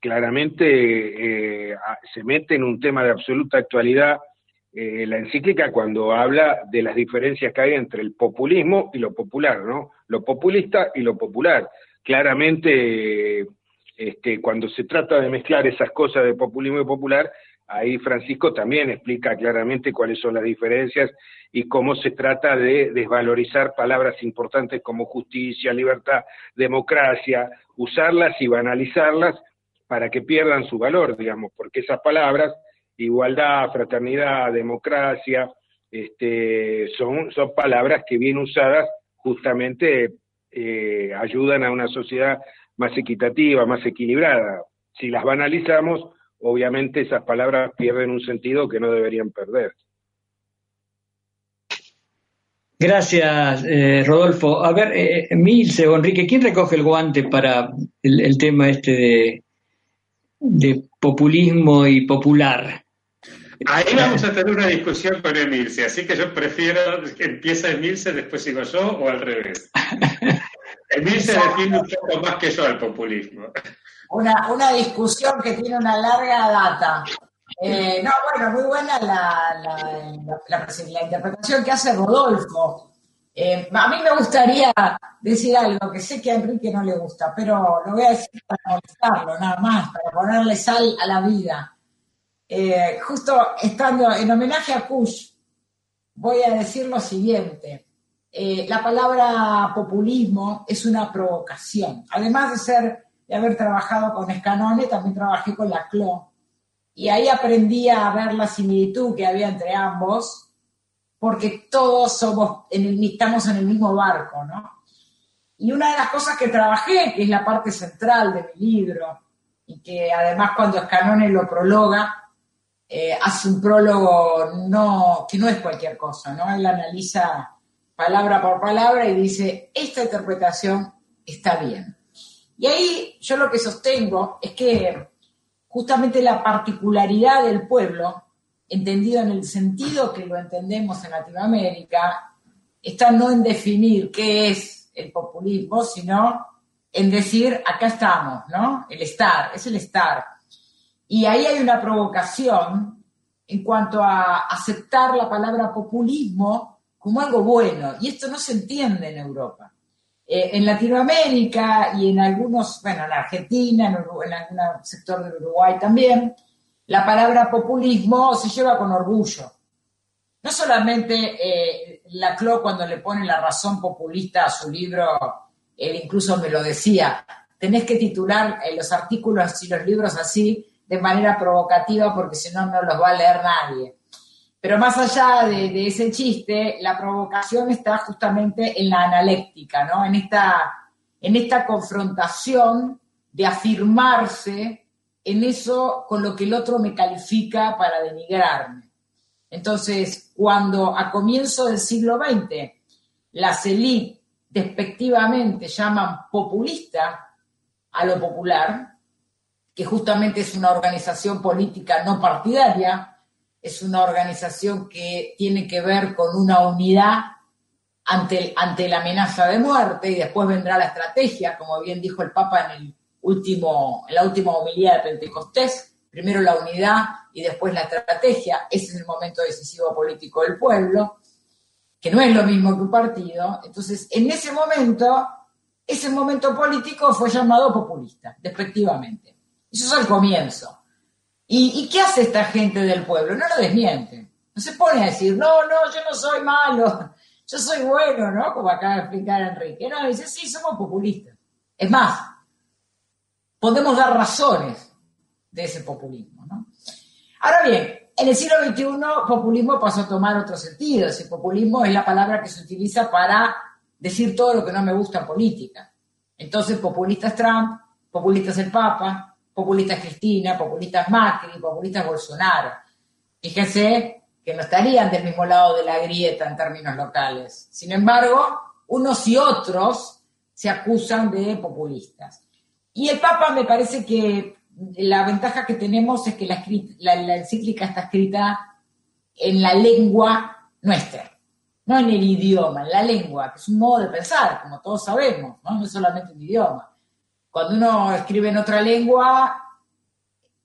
claramente eh, se mete en un tema de absoluta actualidad eh, la encíclica cuando habla de las diferencias que hay entre el populismo y lo popular, ¿no? Lo populista y lo popular. Claramente, este, cuando se trata de mezclar esas cosas de populismo y popular, ahí Francisco también explica claramente cuáles son las diferencias y cómo se trata de desvalorizar palabras importantes como justicia, libertad, democracia, usarlas y banalizarlas para que pierdan su valor, digamos, porque esas palabras igualdad, fraternidad, democracia, este, son, son palabras que bien usadas justamente eh, ayudan a una sociedad más equitativa, más equilibrada. Si las banalizamos, obviamente esas palabras pierden un sentido que no deberían perder. Gracias, eh, Rodolfo. A ver, eh, Milce o Enrique, ¿quién recoge el guante para el, tema este de, de, populismo y popular? Ahí vamos a tener una discusión con Emilce, así que yo prefiero que empiece Emilce, después sigo yo o al revés. *laughs* Emilce define un poco más que yo al populismo. Una, una discusión que tiene una larga data. Eh, no, bueno, muy buena la, la, interpretación que hace Rodolfo. Eh, a mí me gustaría decir algo que sé que a Enrique no le gusta, pero lo voy a decir para molestarlo, nada más, para ponerle sal a la vida. Eh, justo estando en homenaje a Kush, voy a decir lo siguiente. la palabra populismo es una provocación. Además de ser de haber trabajado con Scanone, también trabajé con la CLO y ahí aprendí a ver la similitud que había entre ambos, porque todos somos, en el, estamos en el mismo barco, ¿no? Y una de las cosas que trabajé, que es la parte central de mi libro, y que además cuando Scanone lo prologa, eh, hace un prólogo no, que no es cualquier cosa, ¿no? Él analiza palabra por palabra y dice, esta interpretación está bien. Y ahí yo lo que sostengo es que justamente la particularidad del pueblo, entendido en el sentido que lo entendemos en Latinoamérica, está no en definir qué es el populismo, sino en decir, acá estamos, ¿no? El estar, es el estar. Y ahí hay una provocación en cuanto a aceptar la palabra populismo como algo bueno. Y esto no se entiende en Europa. Eh, en Latinoamérica y en algunos, bueno, en Argentina, en, algún sector del Uruguay también, la palabra populismo se lleva con orgullo. No solamente eh, Laclau cuando le pone la razón populista a su libro, él incluso me lo decía, tenés que titular eh, los artículos y los libros así de manera provocativa porque si no, no los va a leer nadie. Pero más allá de, ese chiste, la provocación está justamente en la analéctica, ¿no? En esta, en esta confrontación de afirmarse en eso con lo que el otro me califica para denigrarme. Entonces, cuando a comienzo del siglo XX las élites despectivamente llaman populista a lo popular, que justamente es una organización política no partidaria, es una organización que tiene que ver con una unidad ante, ante la amenaza de muerte y después vendrá la estrategia, como bien dijo el Papa en, el último, en la última homilía de Pentecostés, primero la unidad y después la estrategia, ese es el momento decisivo político del pueblo, que no es lo mismo que un partido, entonces en ese momento, ese momento político fue llamado populista, despectivamente. Eso es el comienzo. ¿Y, qué hace esta gente del pueblo? No lo desmiente. No se pone a decir, no, no, yo no soy malo, *laughs* yo soy bueno, ¿no? Como acaba de explicar Enrique. No, dice, sí, somos populistas. Es más, podemos dar razones de ese populismo, ¿no? Ahora bien, en el siglo XXI, populismo pasó a tomar otro sentido. Ese populismo es la palabra que se utiliza para decir todo lo que no me gusta en política. Entonces, populista es Trump, populista es el Papa, populistas Cristina, populistas Macri, populistas Bolsonaro. Fíjense que no estarían del mismo lado de la grieta en términos locales. Sin embargo, unos y otros se acusan de populistas. Y el Papa me parece que la ventaja que tenemos es que la, encíclica está escrita en la lengua nuestra, no en el idioma, en la lengua, que es un modo de pensar, como todos sabemos, no, no es solamente un idioma. Cuando uno escribe en otra lengua,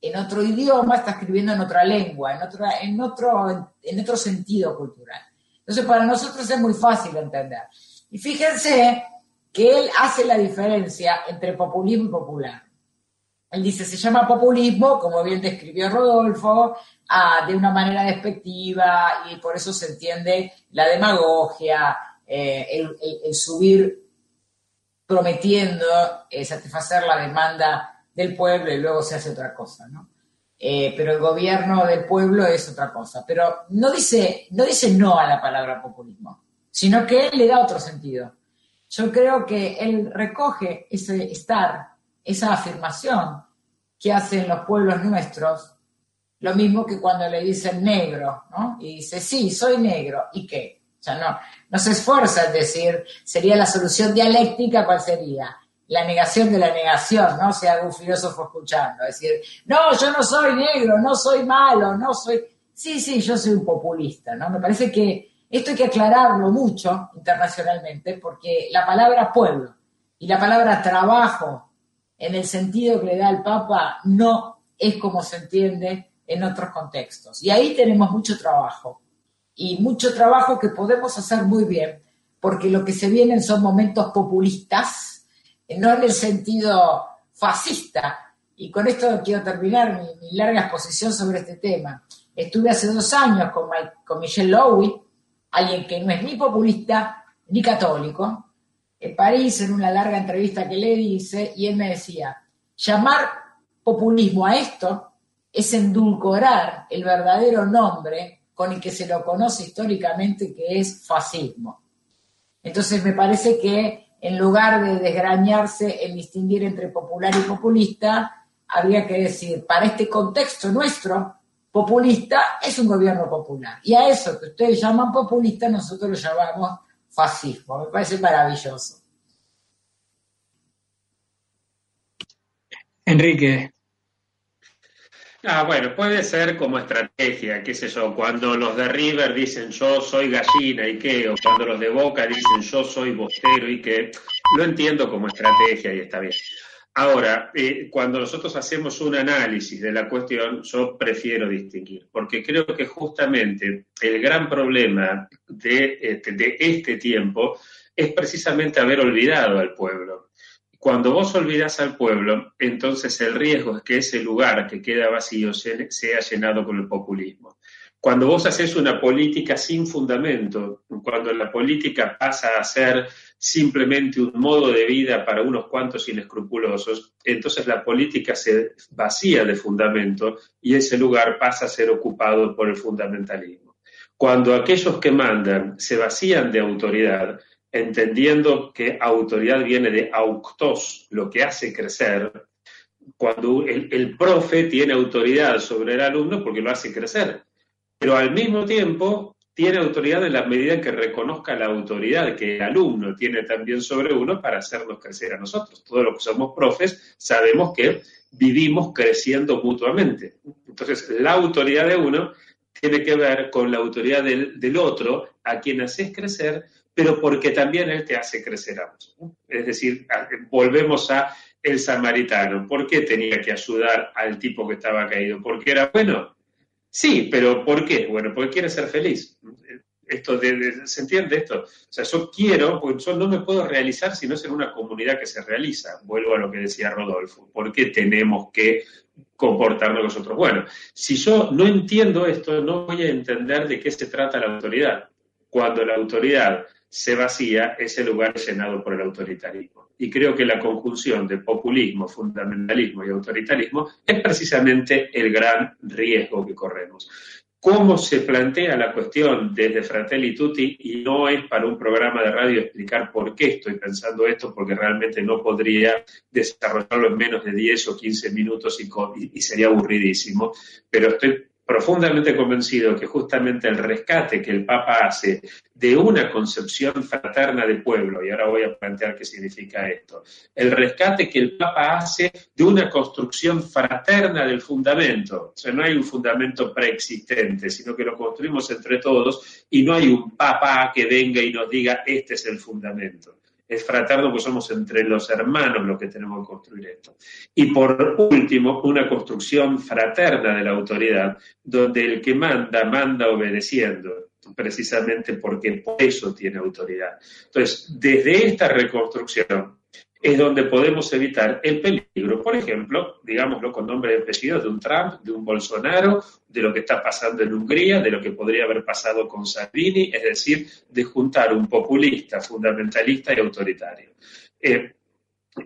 en otro idioma, está escribiendo en otra lengua, en, otra, en, otro, en otro sentido cultural. Entonces, para nosotros es muy fácil entender. Y fíjense que él hace la diferencia entre populismo y popular. Él dice, se llama populismo, como bien describió Rodolfo, ah, de una manera despectiva y por eso se entiende la demagogia, eh, el, subir prometiendo eh, satisfacer la demanda del pueblo y luego se hace otra cosa, ¿no? Eh, pero el gobierno del pueblo es otra cosa. Pero no dice, no dice no a la palabra populismo, sino que él le da otro sentido. Yo creo que él recoge ese estar, esa afirmación que hacen los pueblos nuestros, lo mismo que cuando le dicen negro, ¿no? Y dice, sí, soy negro, ¿y qué? O sea, no, se esfuerza en decir, sería la solución dialéctica, ¿cuál sería? La negación de la negación, ¿no? sea, algún filósofo escuchando, decir, no, yo no soy negro, no soy malo, no soy... Sí, sí, yo soy un populista, ¿no? Me parece que esto hay que aclararlo mucho internacionalmente, porque la palabra pueblo y la palabra trabajo, en el sentido que le da el Papa, no es como se entiende en otros contextos. Y ahí tenemos mucho trabajo y mucho trabajo que podemos hacer muy bien, porque lo que se vienen son momentos populistas, no en el sentido fascista. Y con esto quiero terminar mi, larga exposición sobre este tema. Estuve hace dos años con, con Michelle Lowy, alguien que no es ni populista ni católico, en París en una larga entrevista que le hice, y él me decía, llamar populismo a esto es endulcorar el verdadero nombre con el que se lo conoce históricamente, que es fascismo. Entonces me parece que en lugar de desgrañarse en distinguir entre popular y populista, habría que decir, para este contexto nuestro, populista es un gobierno popular. Y a eso que ustedes llaman populista, nosotros lo llamamos fascismo. Me parece maravilloso. Enrique, Ah, bueno, puede ser como estrategia, qué sé yo, cuando los de River dicen yo soy gallina y qué, o cuando los de Boca dicen yo soy bostero y qué, lo entiendo como estrategia y está bien. Ahora, eh, cuando nosotros hacemos un análisis de la cuestión, yo prefiero distinguir, porque creo que justamente el gran problema de, este, de este tiempo es precisamente haber olvidado al pueblo. Cuando vos olvidás al pueblo, entonces el riesgo es que ese lugar que queda vacío sea llenado con el populismo. Cuando vos haces una política sin fundamento, cuando la política pasa a ser simplemente un modo de vida para unos cuantos inescrupulosos, entonces la política se vacía de fundamento y ese lugar pasa a ser ocupado por el fundamentalismo. Cuando aquellos que mandan se vacían de autoridad, entendiendo que autoridad viene de auctos, lo que hace crecer, cuando el, profe tiene autoridad sobre el alumno porque lo hace crecer, pero al mismo tiempo tiene autoridad en la medida en que reconozca la autoridad que el alumno tiene también sobre uno para hacernos crecer a nosotros. Todos los que somos profes sabemos que vivimos creciendo mutuamente. Entonces, la autoridad de uno tiene que ver con la autoridad del, del otro, a quien haces crecer, pero porque también Él te hace crecer a vos. Es decir, volvemos a el samaritano. ¿Por qué tenía que ayudar al tipo que estaba caído? ¿Porque era bueno? Sí, pero ¿por qué? Bueno, porque quiere ser feliz. Esto ¿Se entiende esto? O sea, yo quiero, porque yo no me puedo realizar si no es en una comunidad que se realiza. Vuelvo a lo que decía Rodolfo. ¿Por qué tenemos que comportarnos nosotros? Bueno, si yo no entiendo esto, no voy a entender de qué se trata la autoridad. Cuando la autoridad se vacía, ese lugar llenado por el autoritarismo. Y creo que la conjunción de populismo, fundamentalismo y autoritarismo es precisamente el gran riesgo que corremos. ¿Cómo se plantea la cuestión desde Fratelli Tutti? Y no es para un programa de radio explicar por qué estoy pensando esto, porque realmente no podría desarrollarlo en menos de 10 o 15 minutos y, y sería aburridísimo, pero estoy profundamente convencido que justamente el rescate que el Papa hace de una concepción fraterna de pueblo, y ahora voy a plantear qué significa esto, el rescate que el Papa hace de una construcción fraterna del fundamento, o sea, no hay un fundamento preexistente, sino que lo construimos entre todos y no hay un Papa que venga y nos diga, este es el fundamento es fraterno, pues somos entre los hermanos los que tenemos que construir esto. Y por último, una construcción fraterna de la autoridad, donde el que manda, manda obedeciendo, precisamente porque por eso tiene autoridad. Entonces, desde esta reconstrucción, es donde podemos evitar el peligro, por ejemplo, digámoslo con nombre y apellido, de un Trump, de un Bolsonaro, de lo que está pasando en Hungría, de lo que podría haber pasado con Salvini, es decir, de juntar un populista, fundamentalista y autoritario. Eh,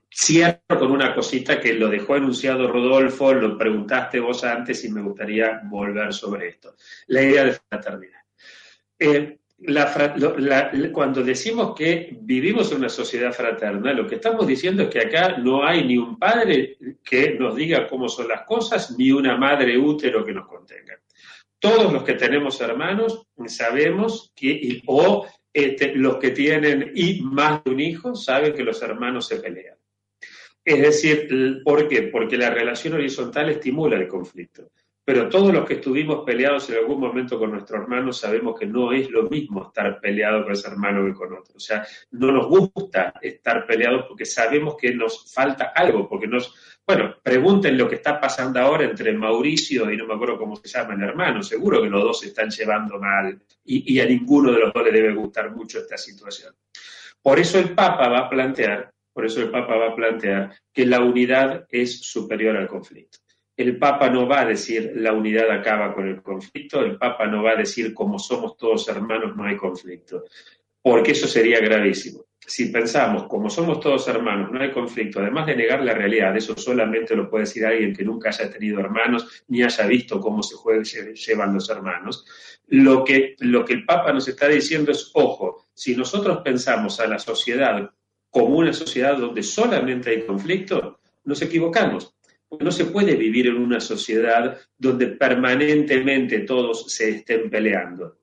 cierro con una cosita que lo dejó enunciado Rodolfo, lo preguntaste vos antes y me gustaría volver sobre esto. La idea de fraternidad. Eh, cuando decimos que vivimos en una sociedad fraterna, lo que estamos diciendo es que acá no hay ni un padre que nos diga cómo son las cosas, ni una madre útero que nos contenga. Todos los que tenemos hermanos sabemos que, o este, los que tienen y más de un hijo, saben que los hermanos se pelean. Es decir, ¿por qué? Porque la relación horizontal estimula el conflicto. Pero todos los que estuvimos peleados en algún momento con nuestro hermano sabemos que no es lo mismo estar peleado con ese hermano que con otro. O sea, no nos gusta estar peleados porque sabemos que nos falta algo, porque nos... Bueno, pregunten lo que está pasando ahora entre Mauricio y no me acuerdo cómo se llama el hermano. Seguro que los dos se están llevando mal y, y a ninguno de los dos le debe gustar mucho esta situación. Por eso el Papa va a plantear, por eso el Papa va a plantear que la unidad es superior al conflicto el Papa no va a decir la unidad acaba con el conflicto, el Papa no va a decir como somos todos hermanos no hay conflicto, porque eso sería gravísimo. Si pensamos como somos todos hermanos no hay conflicto, además de negar la realidad, eso solamente lo puede decir alguien que nunca haya tenido hermanos ni haya visto cómo se llevan los hermanos. Lo que, lo que el Papa nos está diciendo es, ojo, si nosotros pensamos a la sociedad como una sociedad donde solamente hay conflicto, nos equivocamos no se puede vivir en una sociedad donde permanentemente todos se estén peleando.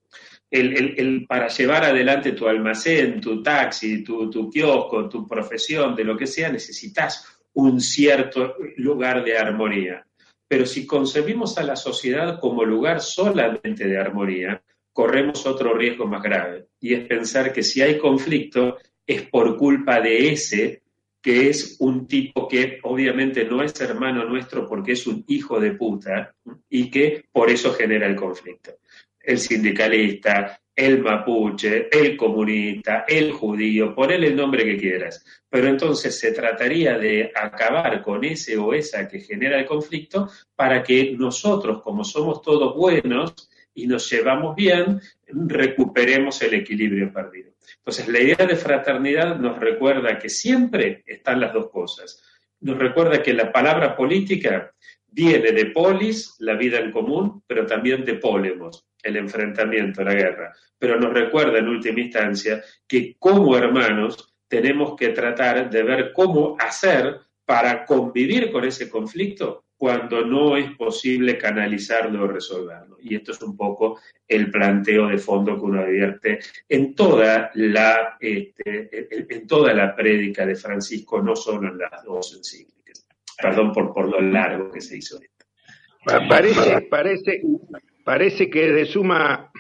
El, para llevar adelante tu almacén, tu taxi, tu, tu kiosco, tu profesión, de lo que sea, necesitas un cierto lugar de armonía. Pero si concebimos a la sociedad como lugar solamente de armonía, corremos otro riesgo más grave, y es pensar que si hay conflicto es por culpa de ese que es un tipo que obviamente no es hermano nuestro porque es un hijo de puta y que por eso genera el conflicto. El sindicalista, el mapuche, el comunista, el judío, ponele el nombre que quieras. Pero entonces se trataría de acabar con ese o esa que genera el conflicto para que nosotros, como somos todos buenos y nos llevamos bien, recuperemos el equilibrio perdido. Entonces, la idea de fraternidad nos recuerda que siempre están las dos cosas. Nos recuerda que la palabra política viene de polis, la vida en común, pero también de polemos, el enfrentamiento, la guerra. Pero nos recuerda en última instancia que como hermanos tenemos que tratar de ver cómo hacer para convivir con ese conflicto cuando no es posible canalizarlo o resolverlo. Y esto es un poco el planteo de fondo que uno advierte en toda la, este, la prédica de Francisco, no solo en las dos encíclicas. Perdón por, por lo largo que se hizo esto. Parece, parece, parece que de suma,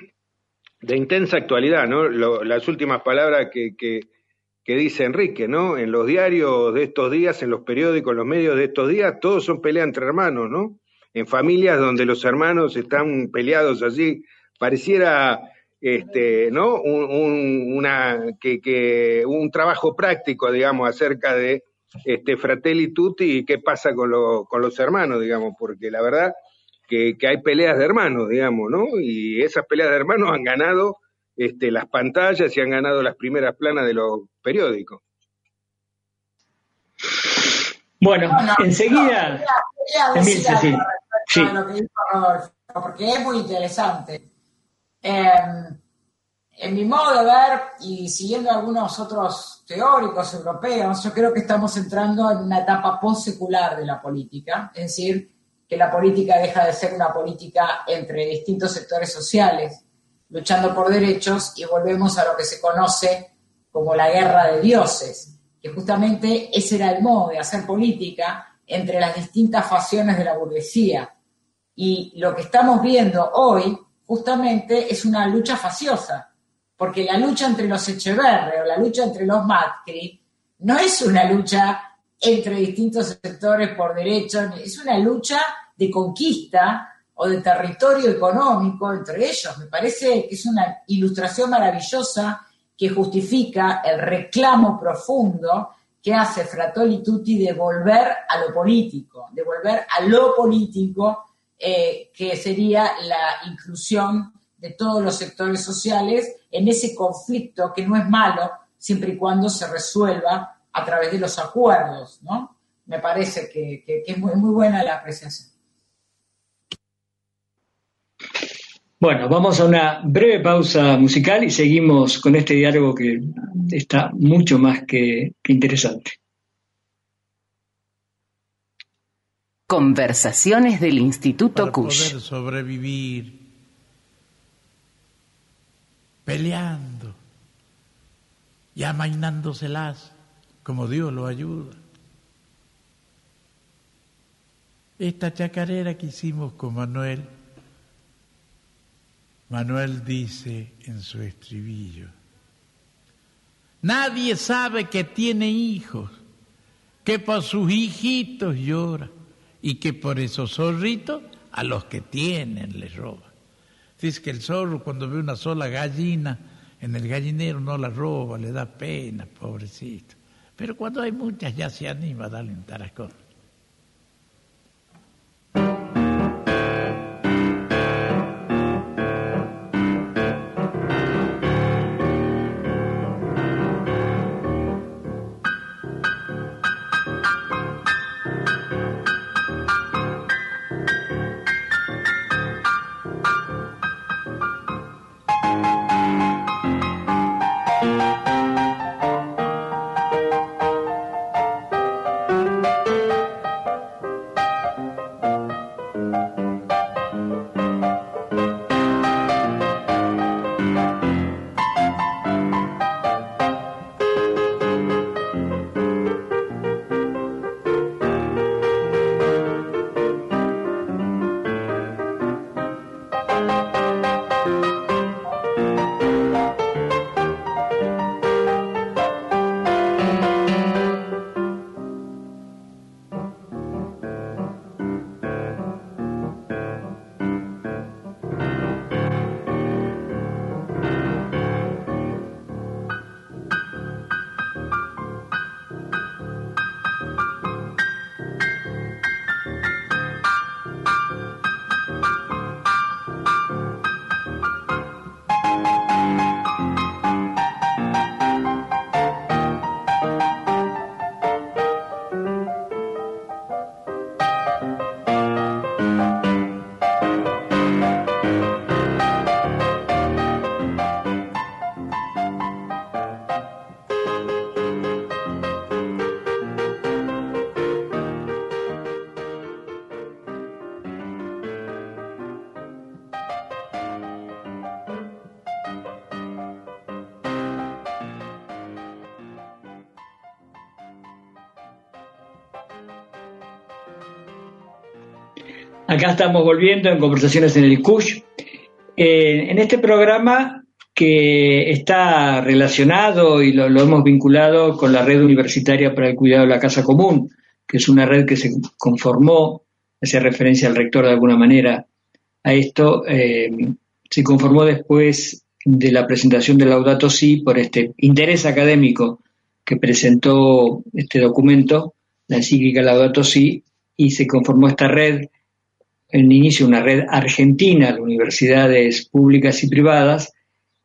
de intensa actualidad, ¿no? las últimas palabras que que dice Enrique, ¿no? En los diarios de estos días, en los periódicos, en los medios de estos días, todos son peleas entre hermanos, ¿no? En familias donde los hermanos están peleados allí, pareciera, este, ¿no? Un, trabajo práctico, digamos, acerca de este Fratelli Tutti y qué pasa con, con los hermanos, digamos, porque la verdad que, que hay peleas de hermanos, digamos, ¿no? Y esas peleas de hermanos han ganado este, las pantallas y han ganado las primeras planas de los periódicos. Bueno, enseguida. sí. Lo que dijo Rodolfo, porque es muy interesante. Em, en mi modo de ver, y siguiendo algunos otros teóricos europeos, yo creo que estamos entrando en una etapa post-secular de la política, es decir, que la política deja de ser una política entre distintos sectores sociales luchando por derechos y volvemos a lo que se conoce como la guerra de dioses, que justamente ese era el modo de hacer política entre las distintas facciones de la burguesía. Y lo que estamos viendo hoy justamente es una lucha faciosa, porque la lucha entre los Echeverre o la lucha entre los Macri no es una lucha entre distintos sectores por derechos, es una lucha de conquista o de territorio económico entre ellos. Me parece que es una ilustración maravillosa que justifica el reclamo profundo que hace Fratoli Tutti de volver a lo político, de volver a lo político, eh, que sería la inclusión de todos los sectores sociales en ese conflicto que no es malo siempre y cuando se resuelva a través de los acuerdos, ¿no? Me parece que, es muy buena la apreciación. Bueno, vamos a una breve pausa musical y seguimos con este diálogo que está mucho más que, que interesante. Conversaciones del Instituto para Cush. poder sobrevivir peleando y amainándoselas como Dios lo ayuda. Esta chacarera que hicimos con Manuel, Manuel dice en su estribillo, nadie sabe que tiene hijos, que por sus hijitos llora y que por esos zorritos a los que tienen les roba. Dice que el zorro cuando ve una sola gallina en el gallinero no la roba, le da pena, pobrecito. Pero cuando hay muchas ya se anima a darle un tarascón. Acá estamos volviendo en conversaciones en el CUSH. Eh, en este programa que está relacionado y lo, hemos vinculado con la red universitaria para el cuidado de la casa común, que es una red que se conformó, hace referencia al rector de alguna manera a esto, eh, se conformó después de la presentación de Laudato Si por este interés académico que presentó este documento, la encíclica Laudato Si, y se conformó esta red en inicio una red argentina de universidades públicas y privadas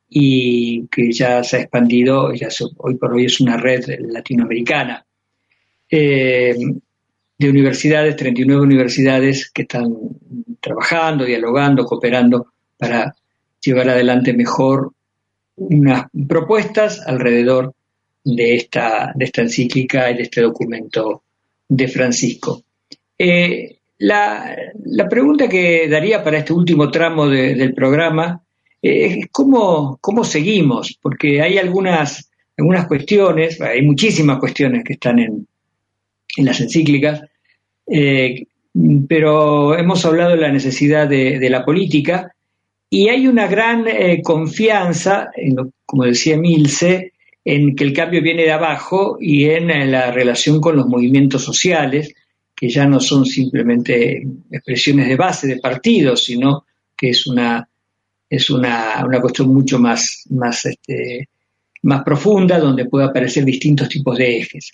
y que ya se ha expandido, ya hoy por hoy es una red latinoamericana eh, de universidades, 39 universidades que están trabajando, dialogando, cooperando para llevar adelante mejor unas propuestas alrededor de esta, de esta encíclica y de este documento de Francisco. Eh, la, pregunta que daría para este último tramo de, del programa eh, es cómo, cómo seguimos, porque hay algunas, algunas cuestiones, hay muchísimas cuestiones que están en, en las encíclicas, eh, pero hemos hablado de la necesidad de, la política y hay una gran eh, confianza, en lo, como decía Milce, en que el cambio viene de abajo y en la relación con los movimientos sociales, que ya no son simplemente expresiones de base de partidos, sino que es una, es una, una cuestión mucho más, más, este, más profunda, donde puede aparecer distintos tipos de ejes.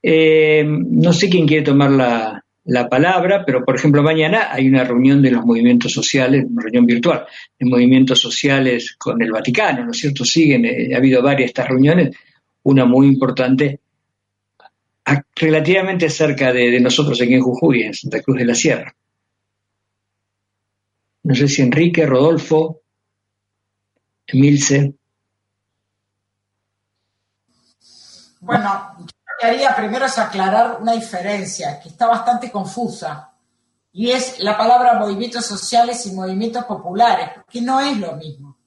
Eh, no sé quién quiere tomar la, la, palabra, pero por ejemplo mañana hay una reunión de los movimientos sociales, una reunión virtual, de movimientos sociales con el Vaticano, ¿no es cierto? Siguen, eh, ha habido varias estas reuniones, una muy importante relativamente cerca de, nosotros aquí en Jujuy, en Santa Cruz de la Sierra. No sé si Enrique, Rodolfo. Emilce. Bueno, yo lo que haría primero es aclarar una diferencia que está bastante confusa y es la palabra movimientos sociales y movimientos populares, porque no es lo mismo.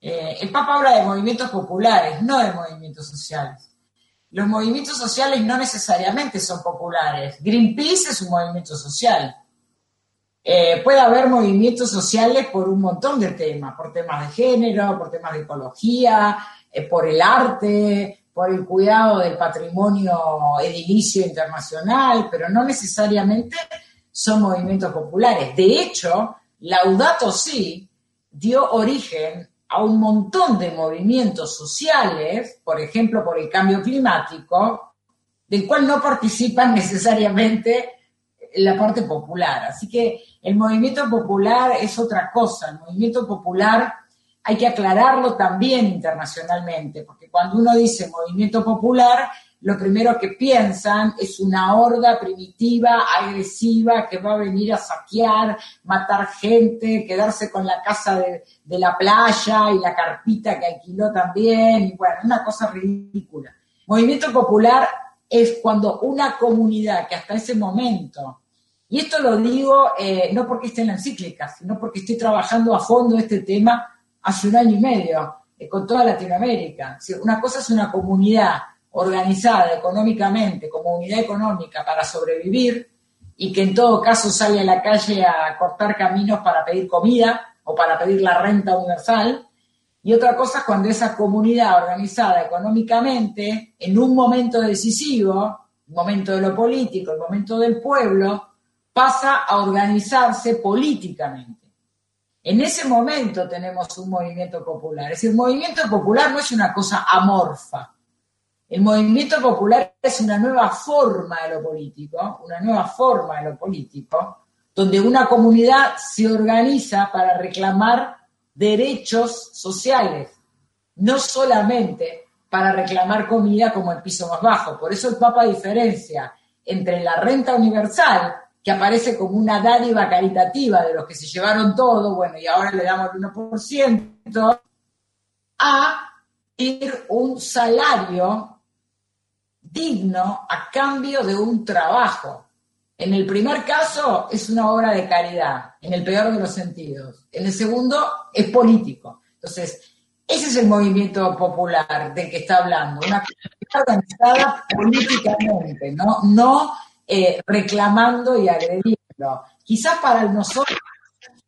Eh, el Papa habla de movimientos populares, no de movimientos sociales. Los movimientos sociales no necesariamente son populares. Greenpeace es un movimiento social. Eh, puede haber movimientos sociales por un montón de temas, por temas de género, por temas de ecología, eh, por el arte, por el cuidado del patrimonio edilicio internacional, pero no necesariamente son movimientos populares. De hecho, Laudato Si dio origen a un montón de movimientos sociales, por ejemplo, por el cambio climático, del cual no participan *laughs* necesariamente la parte popular. Así que el movimiento popular es otra cosa. El movimiento popular hay que aclararlo también internacionalmente, porque cuando uno dice movimiento popular, lo primero que piensan es una horda primitiva, agresiva, que va a venir a saquear, matar gente, quedarse con la casa de, la playa y la carpita que alquiló también, y bueno, una cosa ridícula. Movimiento popular es cuando una comunidad que hasta ese momento, y esto lo digo eh, no porque esté en la encíclica, sino porque estoy trabajando a fondo este tema hace un año y medio, eh, con toda Latinoamérica. una cosa es una comunidad organizada económicamente como unidad económica para sobrevivir y que en todo caso sale a la calle a cortar caminos para pedir comida o para pedir la renta universal. Y otra cosa es cuando esa comunidad organizada económicamente, en un momento decisivo, el momento de lo político, el momento del pueblo, pasa a organizarse políticamente. En ese momento tenemos un movimiento popular. Es decir, el movimiento popular no es una cosa amorfa, el movimiento popular es una nueva forma de lo político, una nueva forma de lo político, donde una comunidad se organiza para reclamar derechos sociales, no solamente para reclamar comida como el piso más bajo. Por eso el Papa diferencia entre la renta universal, que aparece como una dádiva caritativa de los que se llevaron todo, bueno, y ahora le damos el 1%, a ir un salario digno a cambio de un trabajo. En el primer caso es una obra de caridad, en el peor de los sentidos. En el segundo es político. Entonces, ese es el movimiento popular del que está hablando, una organizada políticamente, no, no eh, reclamando y agrediendo. Quizás para nosotros,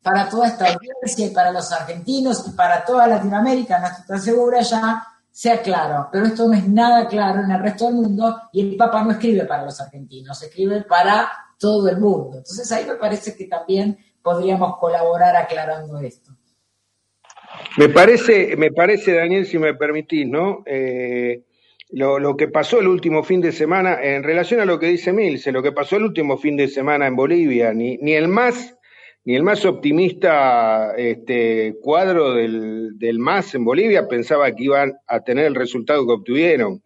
para toda esta audiencia y para los argentinos y para toda Latinoamérica, no estoy segura ya, sea claro, pero esto no es nada claro en el resto del mundo y el Papa no escribe para los argentinos, escribe para todo el mundo. Entonces ahí me parece que también podríamos colaborar aclarando esto. Me parece, me parece, Daniel, si me permitís, ¿no? Eh, lo, que pasó el último fin de semana, en relación a lo que dice Milce, lo que pasó el último fin de semana en Bolivia, ni, ni el más ni el más optimista este, cuadro del, del MAS en Bolivia pensaba que iban a tener el resultado que obtuvieron,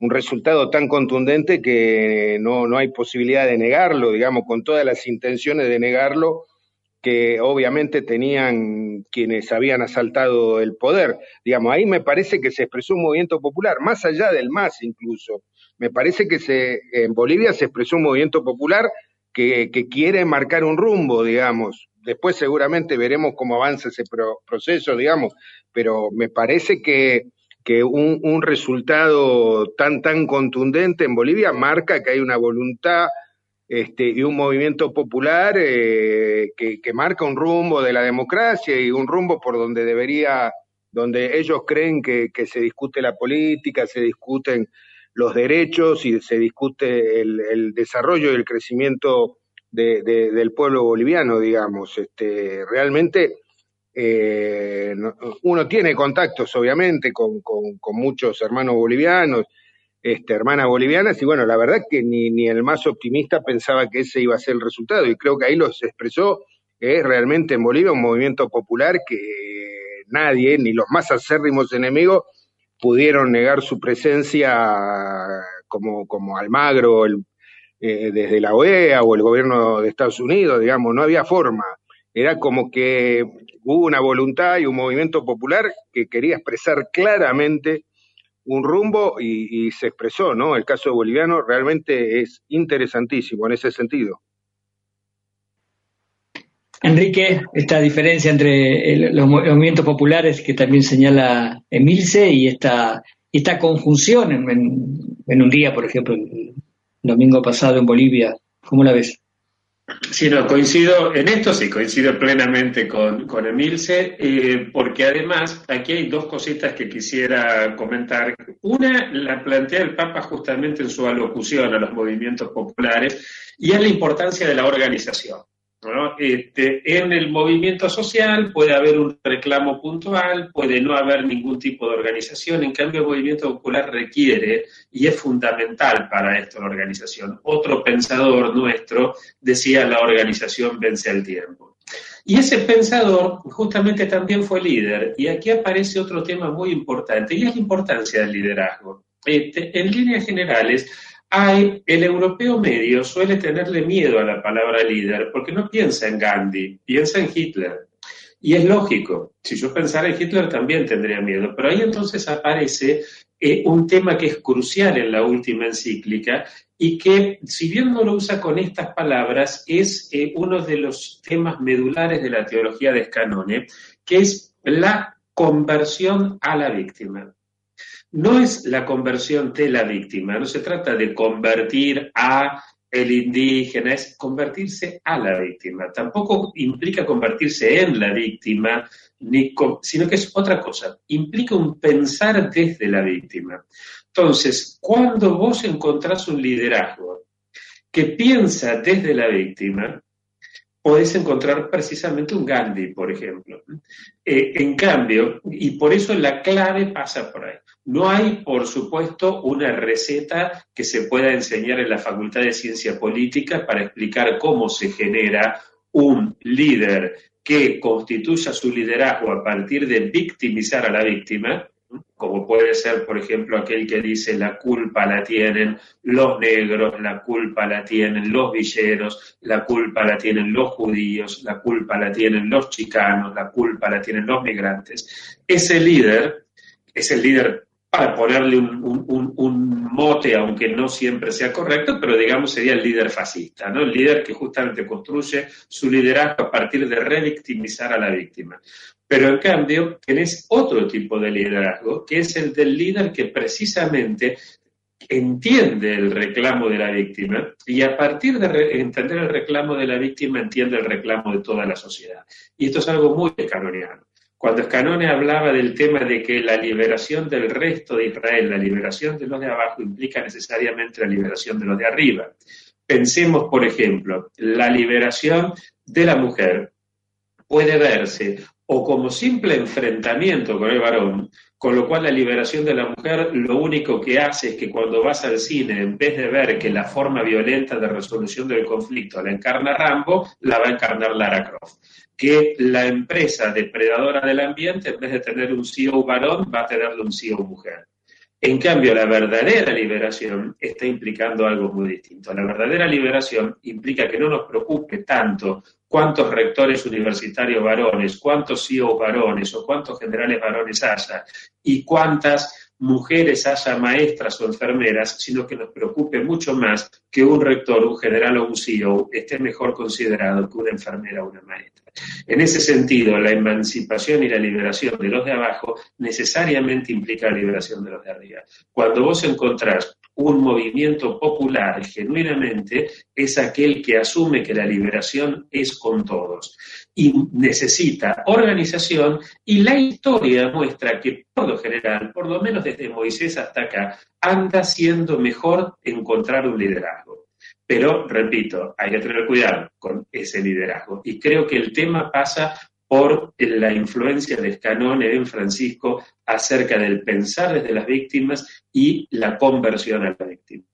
un resultado tan contundente que no, no hay posibilidad de negarlo, digamos, con todas las intenciones de negarlo que obviamente tenían quienes habían asaltado el poder. Digamos, ahí me parece que se expresó un movimiento popular, más allá del MAS incluso. Me parece que se, en Bolivia se expresó un movimiento popular que, quiere marcar un rumbo, digamos. Después seguramente veremos cómo avanza ese proceso, digamos, pero me parece que, que un, un, resultado tan, tan contundente en Bolivia marca que hay una voluntad este, y un movimiento popular eh, que, que, marca un rumbo de la democracia y un rumbo por donde debería, donde ellos creen que, que se discute la política, se discuten los derechos y se discute el, desarrollo y el crecimiento del pueblo boliviano, digamos. Este, realmente eh, uno tiene contactos, obviamente, con, muchos hermanos bolivianos, este, hermanas bolivianas, y bueno, la verdad que ni, ni el más optimista pensaba que ese iba a ser el resultado, y creo que ahí los expresó es realmente en Bolivia un movimiento popular que nadie, ni los más acérrimos enemigos, pudieron negar su presencia como, como Almagro el, eh, desde la OEA o el gobierno de Estados Unidos, digamos, no había forma. era como que hubo una voluntad y un movimiento popular que quería expresar claramente un rumbo y, se expresó, ¿no? El caso boliviano realmente es interesantísimo en ese sentido. Enrique, esta diferencia entre los movimientos populares que también señala Emilce y esta, conjunción en, un día, por ejemplo, el domingo pasado en Bolivia, ¿cómo la ves? Sí, no, coincido en esto, sí, coincido plenamente con, con Emilce, eh, porque además aquí hay dos cositas que quisiera comentar. Una la plantea el Papa justamente en su alocución a los movimientos populares y es la importancia de la organización. Este, en el movimiento social puede haber un reclamo puntual, puede no haber ningún tipo de organización, en cambio el movimiento popular requiere y es fundamental para esto la organización. Otro pensador nuestro decía la organización vence el tiempo. Y ese pensador justamente también fue líder. Y aquí aparece otro tema muy importante, y es la importancia del liderazgo. Este, en líneas generales, el europeo medio suele tenerle miedo a la palabra líder porque no piensa en Gandhi, piensa en Hitler. Y es lógico, si yo pensara en Hitler también tendría miedo, pero ahí entonces aparece eh, un tema que es crucial en la última encíclica y que, si bien no lo usa con estas palabras, es eh, uno de los temas medulares de la teología de Scanone, que es la conversión a la víctima no es la conversión de la víctima, no se trata de convertir a el indígena, es convertirse a la víctima. Tampoco implica convertirse en la víctima, sino que es otra cosa, implica un pensar desde la víctima. Entonces, cuando vos encontrás un liderazgo que piensa desde la víctima, podés encontrar precisamente un Gandhi, por ejemplo. Eh, en cambio, y por eso la clave pasa por ahí. No hay, por supuesto, una receta que se pueda enseñar en la Facultad de Ciencia Política para explicar cómo se genera un líder que constituya su liderazgo a partir de victimizar a la víctima, como puede ser, por ejemplo, aquel que dice la culpa la tienen los negros, la culpa la tienen los villeros, la culpa la tienen los judíos, la culpa la tienen los chicanos, la culpa la tienen los migrantes. Ese líder es el líder para ponerle un, mote, aunque no siempre sea correcto, pero digamos sería el líder fascista, ¿no? El líder que justamente construye su liderazgo a partir de revictimizar a la víctima. Pero en cambio, tenés otro tipo de liderazgo, que es el del líder que precisamente entiende el reclamo de la víctima y a partir de entender el reclamo de la víctima entiende el reclamo de toda la sociedad. Y esto es algo muy canoniano. Cuando Escanone hablaba del tema de que la liberación del resto de Israel, la liberación de los de abajo, implica necesariamente la liberación de los de arriba. Pensemos, por ejemplo, la liberación de la mujer puede verse o como simple enfrentamiento con el varón, con lo cual la liberación de la mujer lo único que hace es que cuando vas al cine, en vez de ver que la forma violenta de resolución del conflicto la encarna Rambo, la va a encarnar Lara Croft que la empresa depredadora del ambiente, en vez de tener un CEO varón, va a tener un CEO mujer. En cambio, la verdadera liberación está implicando algo muy distinto. La verdadera liberación implica que no nos preocupe tanto cuántos rectores universitarios varones, cuántos CEO varones o cuántos generales varones haya y cuántas mujeres haya maestras o enfermeras, sino que nos preocupe mucho más que un rector, un general o un CEO esté mejor considerado que una enfermera o una maestra. En ese sentido, la emancipación y la liberación de los de abajo necesariamente implica la liberación de los de arriba. Cuando vos encontrás un movimiento popular genuinamente, es aquel que asume que la liberación es con todos y necesita organización y la historia muestra que por lo general, por lo menos desde Moisés hasta acá, anda siendo mejor encontrar un liderazgo. Pero, repito, hay que tener cuidado con ese liderazgo. Y creo que el tema pasa por la influencia de Scanone en Francisco acerca del pensar desde las víctimas y la conversión a la víctima.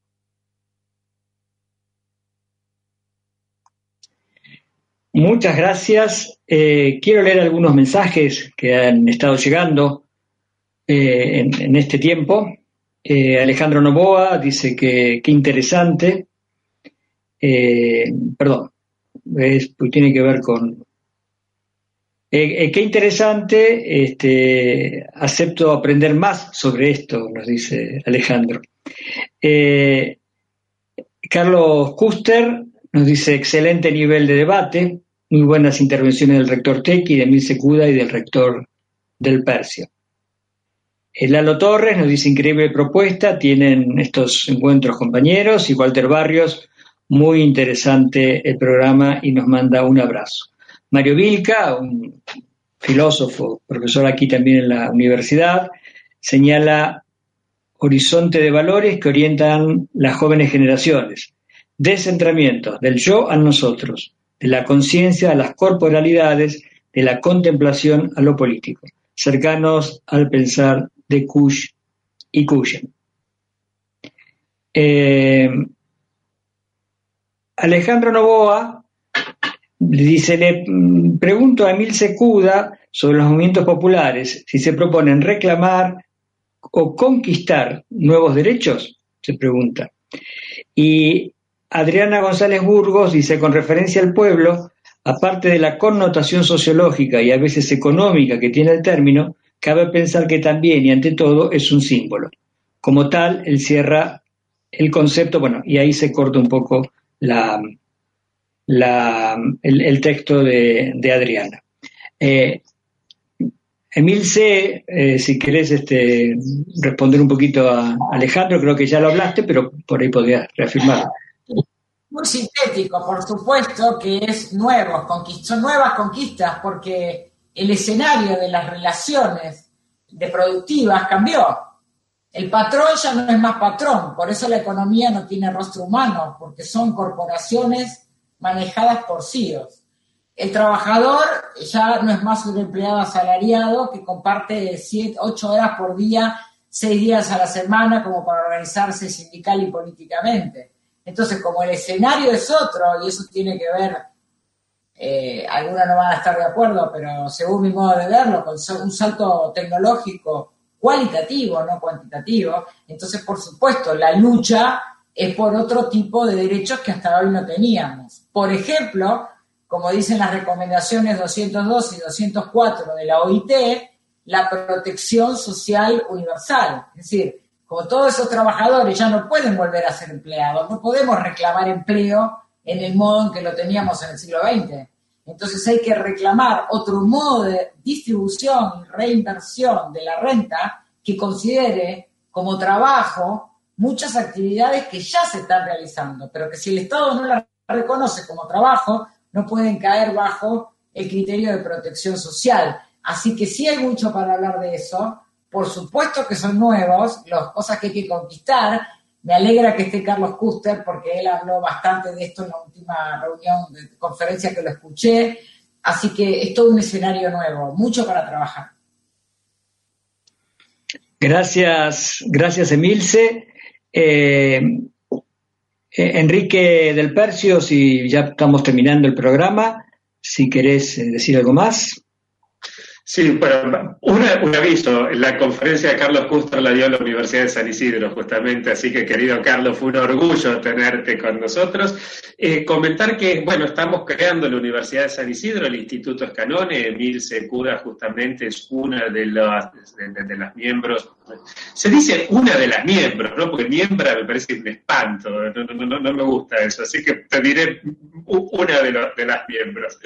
Muchas gracias. Eh, quiero leer algunos mensajes que han estado llegando eh, en, este tiempo. Eh, Alejandro Novoa dice que qué interesante. perdón, es, pues tiene que ver con, Eh, eh, qué interesante, este, acepto aprender más sobre esto, nos dice Alejandro. Eh, Carlos Custer nos dice excelente nivel de debate, muy buenas intervenciones del rector Tequi, de Emil Secuda y del rector del Persia. Lalo Torres nos dice increíble propuesta, tienen estos encuentros compañeros y Walter Barrios, muy interesante el programa y nos manda un abrazo. Mario Vilca, un filósofo, profesor aquí también en la universidad, señala horizonte de valores que orientan las jóvenes generaciones, descentramiento del yo a nosotros, de la conciencia a las corporalidades, de la contemplación a lo político, cercanos al pensar de Kush y Kushen. Eh, Alejandro Novoa dice, le mm, pregunto a Emil Secuda sobre los movimientos populares, si se proponen reclamar o conquistar nuevos derechos, se pregunta. Y Adriana González Burgos dice, con referencia al pueblo, aparte de la connotación sociológica y a veces económica que tiene el término, cabe pensar que también y ante todo es un símbolo. Como tal, él cierra el concepto, bueno, y ahí se corta un poco la, el, texto de, Adriana. Eh, Emil C., eh, si querés este, responder un poquito a Alejandro, creo que ya lo hablaste, pero por ahí podrías reafirmar. Muy sintético, por supuesto que es son nuevas conquistas porque el escenario de las relaciones de productivas cambió. El patrón ya no es más patrón, por eso la economía no tiene rostro humano, porque son corporaciones manejadas por CIOs. El trabajador ya no es más un empleado asalariado que comparte 8 horas por día, 6 días a la semana como para organizarse sindical y políticamente. Entonces, como el escenario es otro, y eso tiene que ver, eh, algunos no van a estar de acuerdo, pero según mi modo de verlo, con un salto tecnológico cualitativo, no cuantitativo, entonces, por supuesto, la lucha es por otro tipo de derechos que hasta hoy no teníamos. Por ejemplo, como dicen las recomendaciones 202 y 204 de la OIT, la protección social universal. Es decir, como todos esos trabajadores ya no pueden volver a ser empleados, no podemos reclamar empleo en el modo en que lo teníamos en el siglo XX. Entonces hay que reclamar otro modo de distribución y reinversión de la renta que considere como trabajo muchas actividades que ya se están realizando, pero que si el Estado no las reconoce como trabajo, no pueden caer bajo el criterio de protección social. Así que sí hay mucho para hablar de eso. Por supuesto que son nuevos, las cosas que hay que conquistar. Me alegra que esté Carlos Custer porque él habló bastante de esto en la última reunión de conferencia que lo escuché. Así que es todo un escenario nuevo, mucho para trabajar. Gracias, gracias Emilce. Eh, eh, Enrique del Percio, si ya estamos terminando el programa, si querés eh, decir algo más. Sí, bueno, un aviso, la conferencia de Carlos Custer la dio la Universidad de San Isidro, justamente, así que querido Carlos, fue un orgullo tenerte con nosotros. Eh, comentar que, bueno, estamos creando la Universidad de San Isidro, el Instituto Escanone, Emil Secuda justamente es una de las, de, las miembros, se dice una de las miembros, ¿no? Porque miembra me parece un espanto, no, no, me gusta eso, así que te diré una de, de las miembros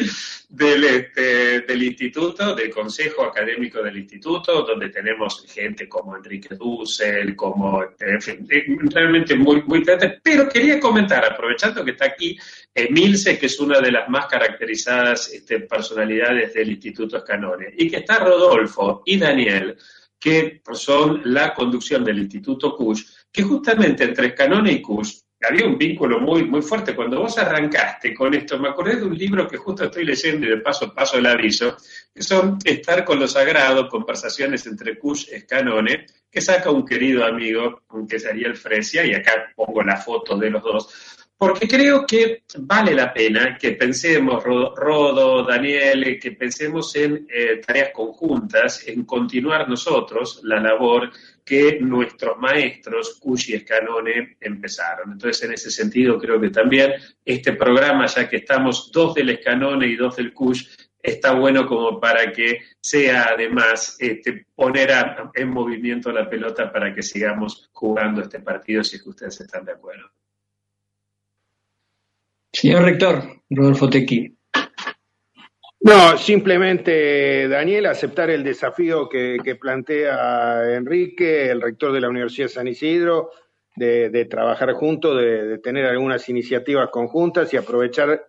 del, este, del Instituto, del Consejo Académico del Instituto, donde tenemos gente como Enrique Dussel, como, fin, eh, realmente muy, muy Pero quería comentar, aprovechando que está aquí Emilce, que es una de las más caracterizadas este, personalidades del Instituto Escanone, y que está Rodolfo y Daniel, que son la conducción del Instituto CUSH, que justamente entre Escanone y CUSH había un vínculo muy, muy fuerte. Cuando vos arrancaste con esto, me acordé de un libro que justo estoy leyendo y de paso paso el aviso, que son Estar con lo Sagrado, conversaciones entre Kush y Escanone, que saca un querido amigo, que sería el Fresia, y acá pongo la foto de los dos, porque creo que vale la pena que pensemos, Rodo, Daniel, que pensemos en eh, tareas conjuntas, en continuar nosotros la labor que nuestros maestros, Cushi y Escanone, empezaron. Entonces, en ese sentido, creo que también este programa, ya que estamos dos del Escanone y dos del Cush, está bueno como para que sea además este, poner en movimiento la pelota para que sigamos jugando este partido si es que ustedes están de acuerdo. Señor rector, Rodolfo Tequi. No, simplemente, Daniel, aceptar el desafío que, plantea Enrique, el rector de la Universidad de San Isidro, de, trabajar juntos, de, tener algunas iniciativas conjuntas y aprovechar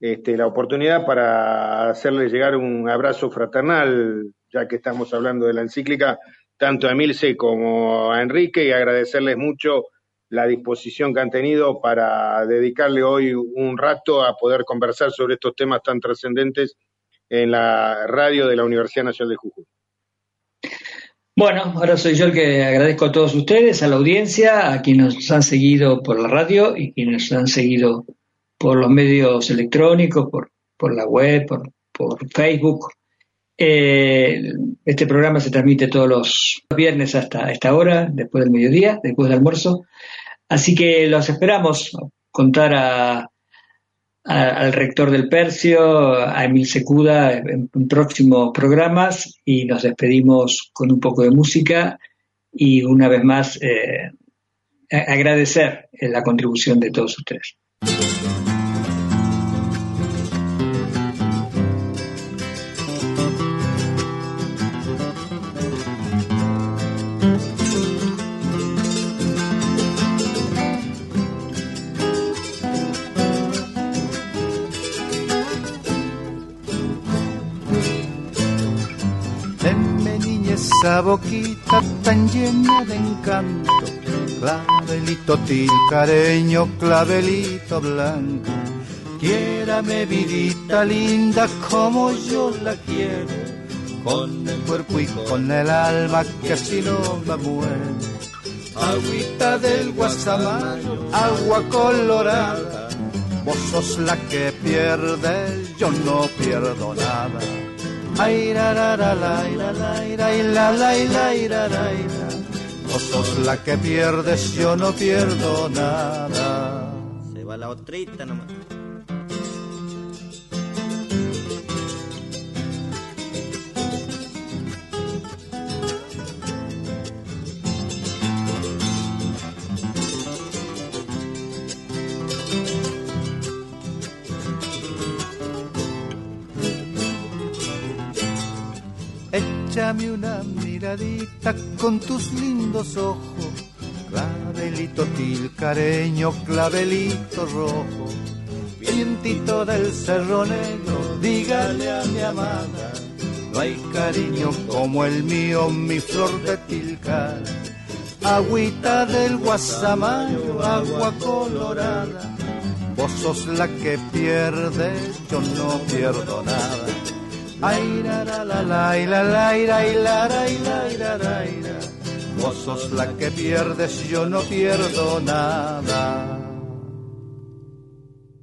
este, la oportunidad para hacerle llegar un abrazo fraternal, ya que estamos hablando de la encíclica, tanto a Emilce como a Enrique, y agradecerles mucho la disposición que han tenido para dedicarle hoy un rato a poder conversar sobre estos temas tan trascendentes en la radio de la Universidad Nacional de Jujuy. Bueno, ahora soy yo el que agradezco a todos ustedes, a la audiencia, a quienes nos han seguido por la radio y quienes nos han seguido por los medios electrónicos, por, por la web, por, por Facebook. Eh, este programa se transmite todos los viernes hasta esta hora, después del mediodía, después del almuerzo. Así que los esperamos contar a, al rector del Percio, a Emil Secuda en, próximos programas y nos despedimos con un poco de música y una vez más eh, agradecer la contribución de todos ustedes. Esa boquita tan llena de encanto, clavelito tilcareño, clavelito blanco. Quiérame vidita linda como yo la quiero, con el cuerpo y con el alma que si no me muero. Agüita del guasamayo, agua colorada, vos sos la que pierde, yo no pierdo nada Ay, la, la, la, la, Vos sos la que pierdes, yo no pierdo nada. Se va la otrita nomás. Échame una miradita con tus lindos ojos, clavelito tilcareño, clavelito rojo, vientito del cerro negro, dígale a mi amada, no hay cariño como el mío, mi flor de tilcar. Agüita del guasamayo, agua colorada, vos sos la que pierdes, yo no pierdo nada Ay, la, la, la, la, y la, la, y la, y la, la, y la, y la, la, y la. Vos sos la que pierdes, yo no pierdo nada.